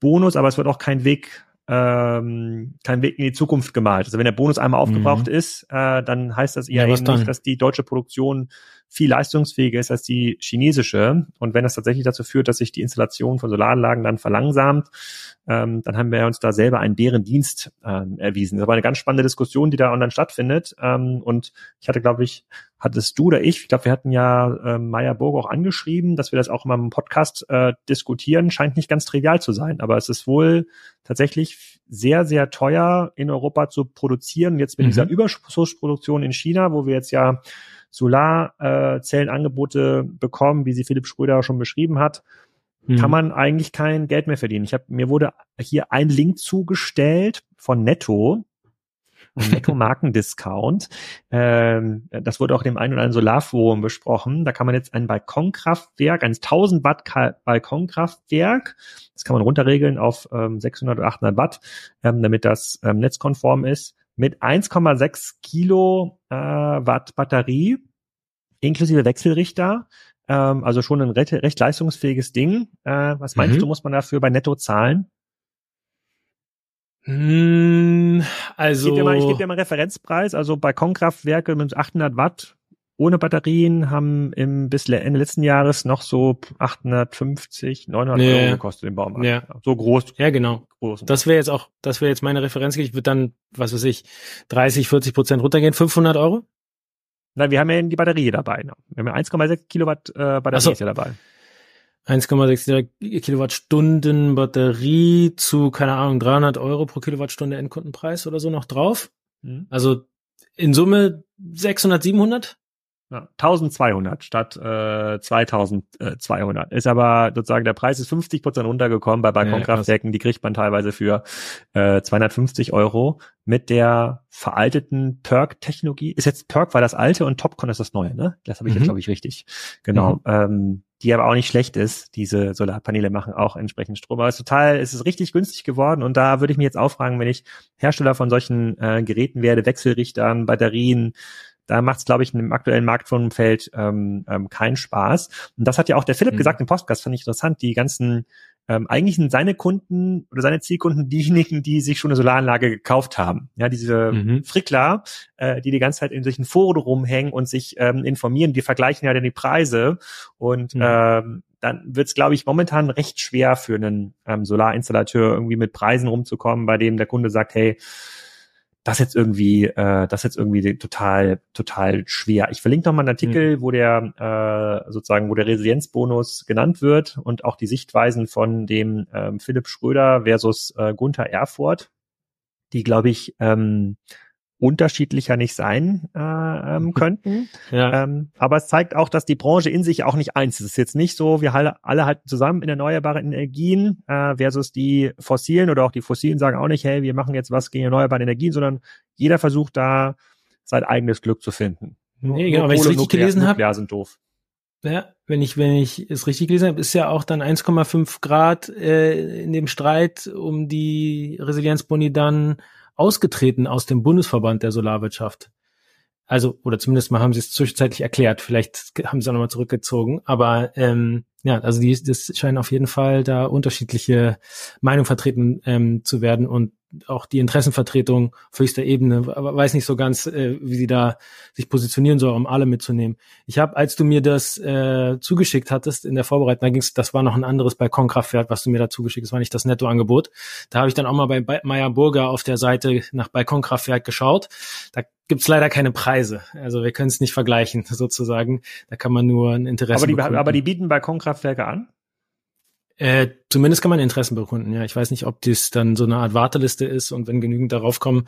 Bonus, aber es wird auch kein Weg ähm, kein Weg in die Zukunft gemalt. Also wenn der Bonus einmal aufgebraucht mhm. ist, äh, dann heißt das eher ja, eben nicht, dass die deutsche Produktion viel leistungsfähiger ist als die chinesische. Und wenn das tatsächlich dazu führt, dass sich die Installation von Solaranlagen dann verlangsamt, ähm, dann haben wir uns da selber einen Bärendienst ähm, erwiesen. Das war eine ganz spannende Diskussion, die da online stattfindet. Ähm, und ich hatte, glaube ich, hattest du oder ich, ich glaube, wir hatten ja äh, Meyer Burg auch angeschrieben, dass wir das auch immer im Podcast äh, diskutieren, scheint nicht ganz trivial zu sein. Aber es ist wohl tatsächlich sehr, sehr teuer in Europa zu produzieren. Jetzt mit mhm. dieser Überschussproduktion in China, wo wir jetzt ja Solarzellenangebote äh, bekommen, wie sie Philipp Schröder schon beschrieben hat, mhm. kann man eigentlich kein Geld mehr verdienen. Ich habe mir wurde hier ein Link zugestellt von Netto, Netto-Markendiscount. ähm, das wurde auch dem einen oder anderen Solarforum besprochen. Da kann man jetzt ein Balkonkraftwerk, ein 1000 Watt Balkonkraftwerk, das kann man runterregeln auf ähm, 600 oder 800 Watt, ähm, damit das ähm, netzkonform ist, mit 1,6 Kilo äh, Watt Batterie inklusive Wechselrichter. Ähm, also schon ein recht, recht leistungsfähiges Ding. Äh, was meinst mhm. du, muss man dafür bei Netto zahlen? Hm, also. Ich gebe dir mal, ich geb dir mal Referenzpreis. Also Balkonkraftwerke mit 800 Watt ohne Batterien haben im bis Ende letzten Jahres noch so 850, 900 nee. Euro gekostet im Baumarkt. Ja. So groß. Ja, genau. Groß das wäre jetzt auch, das wäre jetzt meine Referenz. Ich würde dann, was weiß ich, 30, 40 Prozent runtergehen. 500 Euro? Nein, wir haben ja die Batterie dabei. Wir haben ja 1,6 Kilowatt äh, Batterie so. ja dabei. 1,6 Kilowattstunden Batterie zu, keine Ahnung, 300 Euro pro Kilowattstunde Endkundenpreis oder so noch drauf. Mhm. Also in Summe 600, 700? Ja, 1200 statt äh, 2200. Ist aber sozusagen der Preis ist 50 Prozent runtergekommen bei Balkonkraftwerken. Ja, die kriegt man teilweise für äh, 250 Euro mit der veralteten Perk-Technologie. Ist jetzt Perk war das alte und Topcon ist das neue, ne? Das habe ich mhm. jetzt glaube ich richtig. Genau. Mhm. Ähm, die aber auch nicht schlecht ist. Diese Solarpaneele machen auch entsprechend Strom. Aber es ist total, es ist richtig günstig geworden und da würde ich mich jetzt auch fragen, wenn ich Hersteller von solchen äh, Geräten werde, Wechselrichtern, Batterien, da macht es, glaube ich, im aktuellen Marktfeld ähm, ähm, keinen Spaß. Und das hat ja auch der Philipp mhm. gesagt im Podcast, fand ich interessant. Die ganzen, ähm, eigentlich sind seine Kunden oder seine Zielkunden diejenigen, die sich schon eine Solaranlage gekauft haben. Ja, diese mhm. Frickler, äh, die die ganze Zeit in solchen Foren rumhängen und sich ähm, informieren, die vergleichen ja dann die Preise. Und mhm. ähm, dann wird es, glaube ich, momentan recht schwer für einen ähm, Solarinstallateur irgendwie mit Preisen rumzukommen, bei dem der Kunde sagt, hey, das jetzt irgendwie, äh, das jetzt irgendwie total, total schwer. Ich verlinke noch mal einen Artikel, mhm. wo der äh, sozusagen, wo der Resilienzbonus genannt wird und auch die Sichtweisen von dem ähm, Philipp Schröder versus äh, Gunther Erfurt, die, glaube ich, ähm, unterschiedlicher nicht sein äh, ähm, mhm. könnten. Ja. Ähm, aber es zeigt auch, dass die Branche in sich auch nicht eins ist. Es ist jetzt nicht so, wir alle, alle halten zusammen in erneuerbaren Energien äh, versus die fossilen oder auch die fossilen sagen auch nicht, hey, wir machen jetzt was gegen erneuerbare Energien, sondern jeder versucht da sein eigenes Glück zu finden. Nee, genau, wenn ich es richtig gelesen habe, sind doof. Ja, wenn ich, wenn ich es richtig gelesen habe, ist ja auch dann 1,5 Grad äh, in dem Streit um die Resilienzboni dann ausgetreten aus dem Bundesverband der Solarwirtschaft. Also, oder zumindest mal haben sie es zwischenzeitlich erklärt. Vielleicht haben sie es auch nochmal zurückgezogen. Aber ähm, ja, also die, das scheinen auf jeden Fall da unterschiedliche Meinungen vertreten ähm, zu werden. Und auch die Interessenvertretung auf höchster Ebene, weiß nicht so ganz, äh, wie sie da sich positionieren soll, um alle mitzunehmen. Ich habe, als du mir das äh, zugeschickt hattest in der Vorbereitung, da ging's, das war noch ein anderes Balkonkraftwerk, was du mir da zugeschickt hast, war nicht das Nettoangebot. Da habe ich dann auch mal bei Meyer Burger auf der Seite nach Balkonkraftwerk geschaut. Da gibt's leider keine Preise. Also wir können es nicht vergleichen, sozusagen. Da kann man nur ein Interesse. Aber die, aber die bieten Balkonkraftwerke an? Äh, zumindest kann man Interessen bekunden, ja. Ich weiß nicht, ob dies dann so eine Art Warteliste ist und wenn genügend darauf kommen,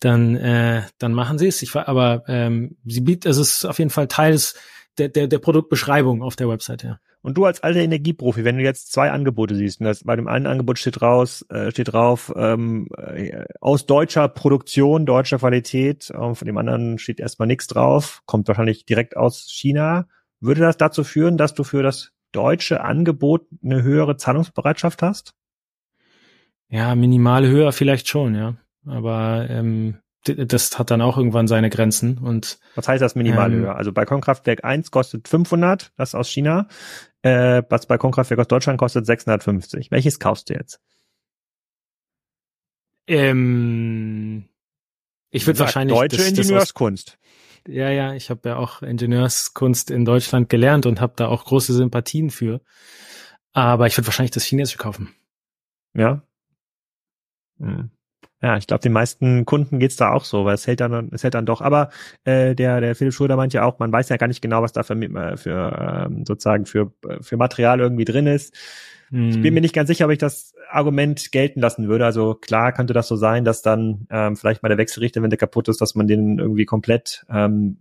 dann, äh, dann machen sie es. Ich, aber ähm, sie bietet, es ist auf jeden Fall Teil des, der, der, der Produktbeschreibung auf der Website, ja. Und du als alter Energieprofi, wenn du jetzt zwei Angebote siehst, und das, bei dem einen Angebot steht raus, äh, steht drauf, ähm, äh, aus deutscher Produktion, deutscher Qualität, äh, von dem anderen steht erstmal nichts drauf, kommt wahrscheinlich direkt aus China. Würde das dazu führen, dass du für das deutsche Angebot eine höhere Zahlungsbereitschaft hast? Ja, minimal höher vielleicht schon, ja. Aber ähm, das hat dann auch irgendwann seine Grenzen. Und was heißt das minimal ähm, höher? Also Balkonkraftwerk 1 kostet 500, das aus China. Äh, was Balkonkraftwerk aus Deutschland kostet 650. Welches kaufst du jetzt? Ähm, ich würde wahrscheinlich deutsche das, Ingenieurskunst. Ja, ja, ich habe ja auch Ingenieurskunst in Deutschland gelernt und habe da auch große Sympathien für. Aber ich würde wahrscheinlich das Chinesische kaufen. Ja. Hm. Ja, ich glaube, den meisten Kunden geht's da auch so, weil es hält dann, es hält dann doch. Aber äh, der der Philipp Schröder meint ja auch, man weiß ja gar nicht genau, was da für, äh, für ähm, sozusagen für für Material irgendwie drin ist. Hm. Ich bin mir nicht ganz sicher, ob ich das Argument gelten lassen würde. Also klar könnte das so sein, dass dann ähm, vielleicht mal der Wechselrichter, wenn der kaputt ist, dass man den irgendwie komplett ähm,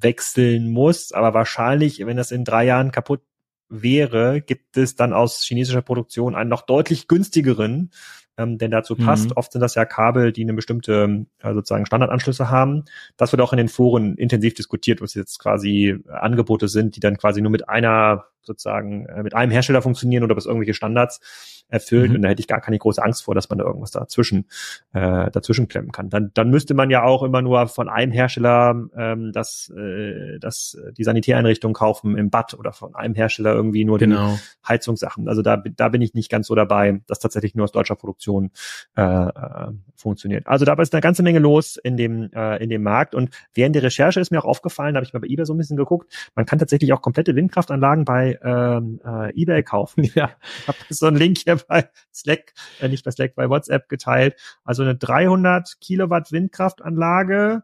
wechseln muss. Aber wahrscheinlich, wenn das in drei Jahren kaputt wäre, gibt es dann aus chinesischer Produktion einen noch deutlich günstigeren ähm, denn dazu passt. Mhm. Oft sind das ja Kabel, die eine bestimmte äh, sozusagen Standardanschlüsse haben. Das wird auch in den Foren intensiv diskutiert, was jetzt quasi Angebote sind, die dann quasi nur mit einer sozusagen äh, mit einem Hersteller funktionieren oder was irgendwelche Standards erfüllt. Mhm. Und da hätte ich gar keine große Angst vor, dass man da irgendwas dazwischen, äh, dazwischen klemmen kann. Dann, dann müsste man ja auch immer nur von einem Hersteller ähm, das, äh, das, die Sanitäreinrichtung kaufen im Bad oder von einem Hersteller irgendwie nur genau. die Heizungssachen. Also da, da bin ich nicht ganz so dabei, dass tatsächlich nur aus deutscher Produktion äh, äh, funktioniert. Also da ist eine ganze Menge los in dem, äh, in dem Markt. Und während der Recherche ist mir auch aufgefallen, da habe ich mal bei eBay so ein bisschen geguckt, man kann tatsächlich auch komplette Windkraftanlagen bei ähm, äh, eBay kaufen. Ja, ich habe so einen Link hier bei Slack, äh, nicht bei Slack, bei WhatsApp geteilt. Also eine 300 Kilowatt Windkraftanlage,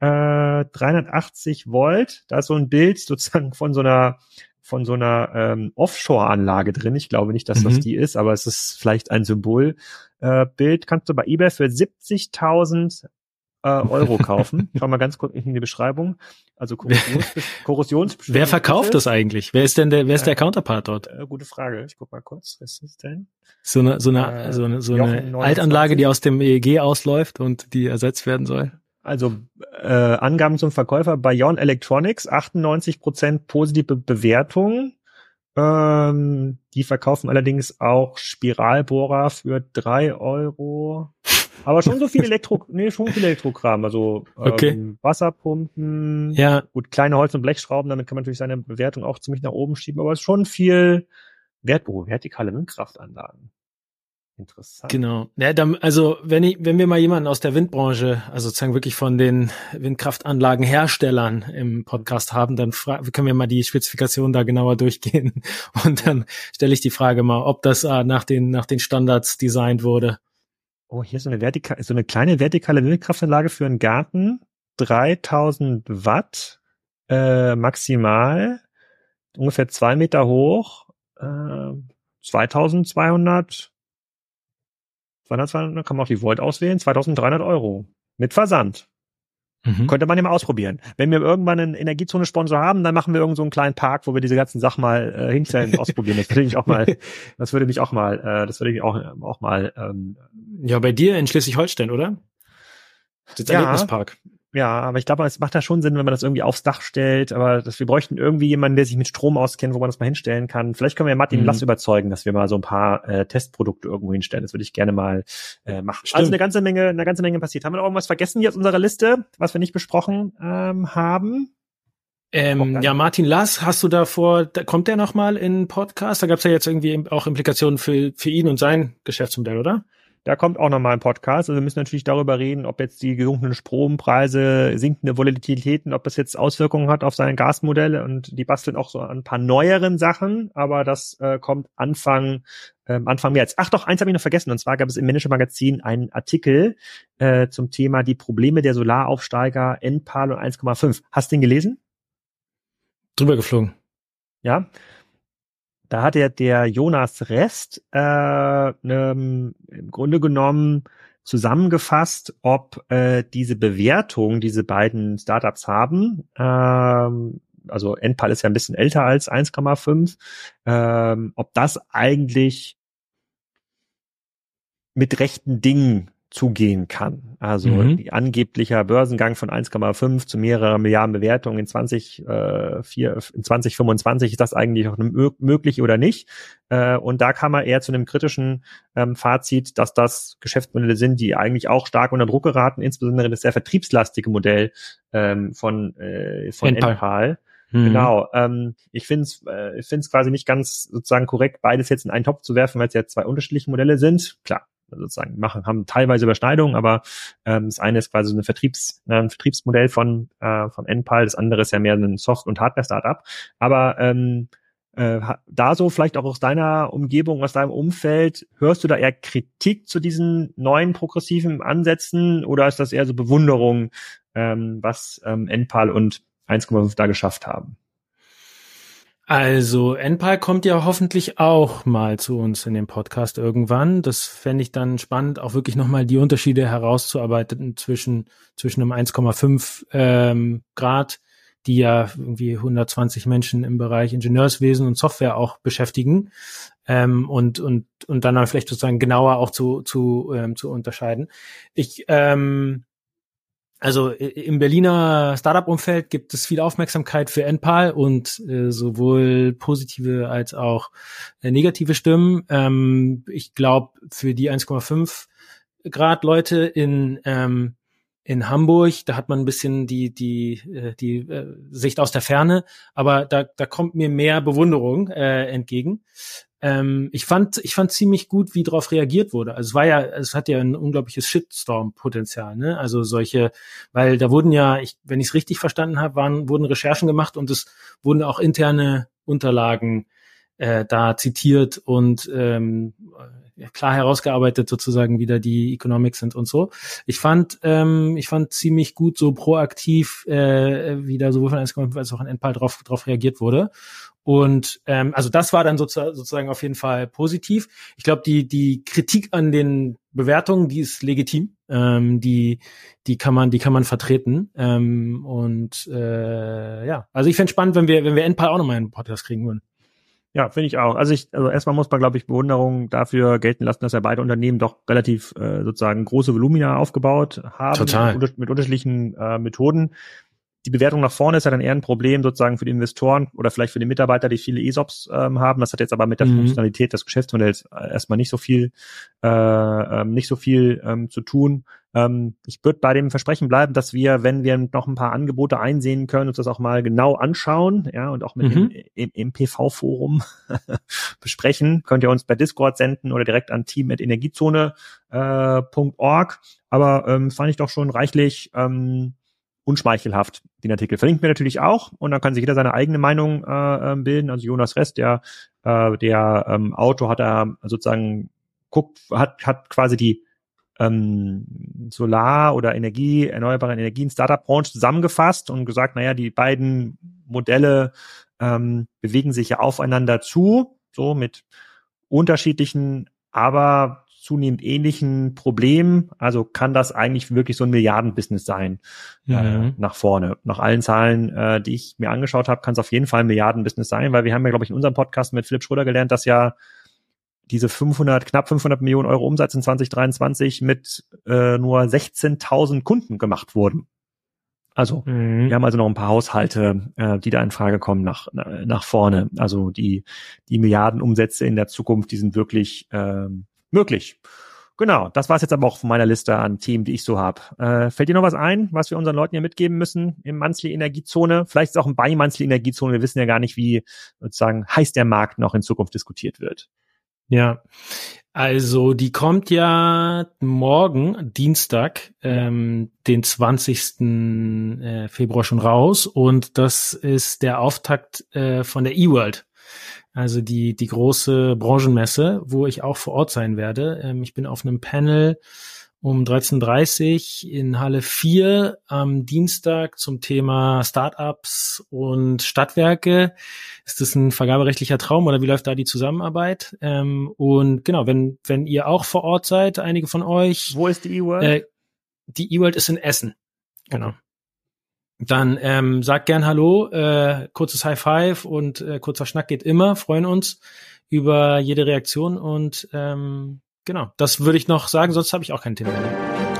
äh, 380 Volt. Da ist so ein Bild sozusagen von so einer von so einer ähm, Offshore-Anlage drin. Ich glaube nicht, dass mhm. das die ist, aber es ist vielleicht ein Symbolbild. Äh, Bild kannst du bei eBay für 70.000 äh, Euro kaufen. Schau mal ganz kurz in die Beschreibung. Also Korrosions Wer verkauft das eigentlich? Wer ist denn der, wer ist der Counterpart dort? Äh, gute Frage. Ich guck mal kurz. Was ist das denn? So eine, so eine, äh, so eine, so eine Altanlage, die aus dem EEG ausläuft und die ersetzt werden soll. Also äh, Angaben zum Verkäufer Bayon Electronics, 98% positive Bewertung. Ähm, die verkaufen allerdings auch Spiralbohrer für drei Euro. Aber schon so viel Elektro, nee, schon viel Elektrokram. Also okay. ähm, Wasserpumpen, ja. gut, kleine Holz- und Blechschrauben, damit kann man natürlich seine Bewertung auch ziemlich nach oben schieben, aber es ist schon viel Wert, oh, vertikale Windkraftanlagen. Interessant. Genau. Ja, dann, also wenn ich, wenn wir mal jemanden aus der Windbranche, also sozusagen wirklich von den Windkraftanlagenherstellern im Podcast haben, dann können wir mal die Spezifikation da genauer durchgehen. Und dann stelle ich die Frage mal, ob das äh, nach den nach den Standards designt wurde. Oh, hier ist so eine vertikale, so eine kleine vertikale Windkraftanlage für einen Garten. 3000 Watt äh, maximal, ungefähr zwei Meter hoch, äh, 2200, 2200, kann man auch die Volt auswählen, 2300 Euro. Mit Versand. Mhm. Könnte man ja mal ausprobieren. Wenn wir irgendwann einen Energiezone-Sponsor haben, dann machen wir irgend so einen kleinen Park, wo wir diese ganzen Sachen mal äh, hinstellen und ausprobieren. Das würde ich auch mal, das würde mich auch mal, äh, das würde ich auch, auch mal. Ähm, ja, bei dir in Schleswig-Holstein, oder? Das ja, Erlebnispark. Ja, aber ich glaube, es macht da schon Sinn, wenn man das irgendwie aufs Dach stellt. Aber dass wir bräuchten irgendwie jemanden, der sich mit Strom auskennt, wo man das mal hinstellen kann. Vielleicht können wir Martin mhm. Lass überzeugen, dass wir mal so ein paar äh, Testprodukte irgendwo hinstellen. Das würde ich gerne mal äh, machen. Stimmt. Also eine ganze Menge, eine ganze Menge passiert. Haben wir noch irgendwas vergessen hier aus unserer Liste, was wir nicht besprochen ähm, haben? Ähm, ja, Martin Lass, hast du davor, da, kommt der nochmal in Podcast? Da gab es ja jetzt irgendwie auch Implikationen für, für ihn und sein Geschäftsmodell, oder? Da kommt auch nochmal ein Podcast. Also wir müssen natürlich darüber reden, ob jetzt die gesunkenen Strompreise, sinkende Volatilitäten, ob das jetzt Auswirkungen hat auf sein Gasmodell. Und die basteln auch so ein paar neueren Sachen, aber das äh, kommt Anfang ähm, Anfang März. Ach doch, eins habe ich noch vergessen. Und zwar gab es im Manager Magazin einen Artikel äh, zum Thema die Probleme der Solaraufsteiger Enpal und 1,5. Hast du den gelesen? Drüber geflogen. Ja, da hat der, der Jonas Rest äh, ne, im Grunde genommen zusammengefasst, ob äh, diese Bewertung, diese beiden Startups haben, ähm, also Endpal ist ja ein bisschen älter als 1,5, ähm, ob das eigentlich mit rechten Dingen zugehen kann. Also mhm. angeblicher Börsengang von 1,5 zu mehreren Milliarden Bewertungen in 20, äh, 4, in 2025 ist das eigentlich auch möglich oder nicht? Äh, und da kam er eher zu einem kritischen ähm, Fazit, dass das Geschäftsmodelle sind, die eigentlich auch stark unter Druck geraten, insbesondere das sehr vertriebslastige Modell ähm, von äh, von Enpal. Enpal. Mhm. Genau. Ähm, ich finde es äh, ich find's quasi nicht ganz sozusagen korrekt, beides jetzt in einen Topf zu werfen, weil es ja zwei unterschiedliche Modelle sind. Klar, sozusagen machen, haben teilweise Überschneidungen, aber ähm, das eine ist quasi ein, Vertriebs, äh, ein Vertriebsmodell von, äh, von Enpal, das andere ist ja mehr ein Soft- und Hardware-Startup. Aber ähm, äh, da so vielleicht auch aus deiner Umgebung, aus deinem Umfeld, hörst du da eher Kritik zu diesen neuen progressiven Ansätzen oder ist das eher so Bewunderung, ähm, was ähm, Enpal und 1,5 da geschafft haben? Also, NPAL kommt ja hoffentlich auch mal zu uns in dem Podcast irgendwann. Das fände ich dann spannend, auch wirklich nochmal die Unterschiede herauszuarbeiten zwischen, zwischen einem 1,5 ähm, Grad, die ja irgendwie 120 Menschen im Bereich Ingenieurswesen und Software auch beschäftigen, ähm, und, und, und dann, dann vielleicht sozusagen genauer auch zu, zu, ähm, zu unterscheiden. Ich, ähm, also im Berliner Startup-Umfeld gibt es viel Aufmerksamkeit für NPAL und äh, sowohl positive als auch äh, negative Stimmen. Ähm, ich glaube, für die 1,5 Grad Leute in ähm, in Hamburg, da hat man ein bisschen die die äh, die äh, Sicht aus der Ferne, aber da da kommt mir mehr Bewunderung äh, entgegen ähm, ich fand, ich fand ziemlich gut, wie darauf reagiert wurde. Also es war ja, es hat ja ein unglaubliches Shitstorm-Potenzial, ne? Also solche, weil da wurden ja, ich, wenn ich es richtig verstanden habe, waren, wurden Recherchen gemacht und es wurden auch interne Unterlagen äh, da zitiert und ähm, klar herausgearbeitet sozusagen wieder die Economics sind und so. Ich fand, ähm, ich fand ziemlich gut so proaktiv äh, wieder sowohl von 1,5 als auch an Endpal drauf, drauf reagiert wurde. Und ähm, also das war dann sozusagen auf jeden Fall positiv. Ich glaube, die, die Kritik an den Bewertungen, die ist legitim. Ähm, die, die kann man, die kann man vertreten. Ähm, und äh, ja, also ich fände spannend, wenn wir, wenn wir Endpal auch nochmal einen Podcast kriegen würden. Ja, finde ich auch. Also ich, also erstmal muss man, glaube ich, Bewunderung dafür gelten lassen, dass ja beide Unternehmen doch relativ äh, sozusagen große Volumina aufgebaut haben Total. Mit, mit unterschiedlichen äh, Methoden die Bewertung nach vorne ist ja dann eher ein Problem sozusagen für die Investoren oder vielleicht für die Mitarbeiter, die viele ESOPs ähm, haben. Das hat jetzt aber mit der mhm. Funktionalität des Geschäftsmodells äh, erstmal nicht so viel, äh, ähm, nicht so viel ähm, zu tun. Ähm, ich würde bei dem Versprechen bleiben, dass wir, wenn wir noch ein paar Angebote einsehen können, uns das auch mal genau anschauen, ja, und auch mit mhm. dem im, im PV-Forum besprechen. Könnt ihr uns per Discord senden oder direkt an team.energiezone.org. Äh, aber ähm, fand ich doch schon reichlich ähm, unschmeichelhaft, den Artikel. Verlinkt mir natürlich auch und dann kann sich jeder seine eigene Meinung äh, ähm, bilden. Also Jonas Rest, der, äh, der ähm, Autor hat da sozusagen guckt, hat, hat quasi die ähm, Solar- oder Energie, erneuerbare Energien, Startup-Branche zusammengefasst und gesagt, naja, die beiden Modelle ähm, bewegen sich ja aufeinander zu, so mit unterschiedlichen, aber zunehmend ähnlichen Problemen. Also kann das eigentlich wirklich so ein Milliardenbusiness sein äh, mhm. äh, nach vorne. Nach allen Zahlen, äh, die ich mir angeschaut habe, kann es auf jeden Fall ein Milliardenbusiness sein, weil wir haben ja, glaube ich, in unserem Podcast mit Philipp Schröder gelernt, dass ja diese 500, knapp 500 Millionen Euro Umsatz in 2023 mit äh, nur 16.000 Kunden gemacht wurden. Also mhm. wir haben also noch ein paar Haushalte, äh, die da in Frage kommen nach, nach vorne. Also die, die Milliardenumsätze in der Zukunft, die sind wirklich ähm, möglich. Genau, das war es jetzt aber auch von meiner Liste an Themen, die ich so habe. Äh, fällt dir noch was ein, was wir unseren Leuten hier mitgeben müssen im Monthly Energiezone? Vielleicht ist auch ein Buy Monthly Energiezone. Wir wissen ja gar nicht, wie sozusagen heiß der Markt noch in Zukunft diskutiert wird. Ja, also die kommt ja morgen, Dienstag, ähm, den 20. Äh, Februar schon raus und das ist der Auftakt äh, von der eWorld. Also die, die große Branchenmesse, wo ich auch vor Ort sein werde. Ähm, ich bin auf einem Panel um 13.30 in Halle 4 am Dienstag zum Thema Startups und Stadtwerke. Ist das ein vergaberechtlicher Traum oder wie läuft da die Zusammenarbeit? Ähm, und genau, wenn, wenn ihr auch vor Ort seid, einige von euch. Wo ist die E-World? Äh, die E-World ist in Essen. Genau. Dann ähm, sagt gern Hallo, äh, kurzes High Five und äh, kurzer Schnack geht immer. Freuen uns über jede Reaktion und ähm, genau, das würde ich noch sagen, sonst habe ich auch kein Thema mehr.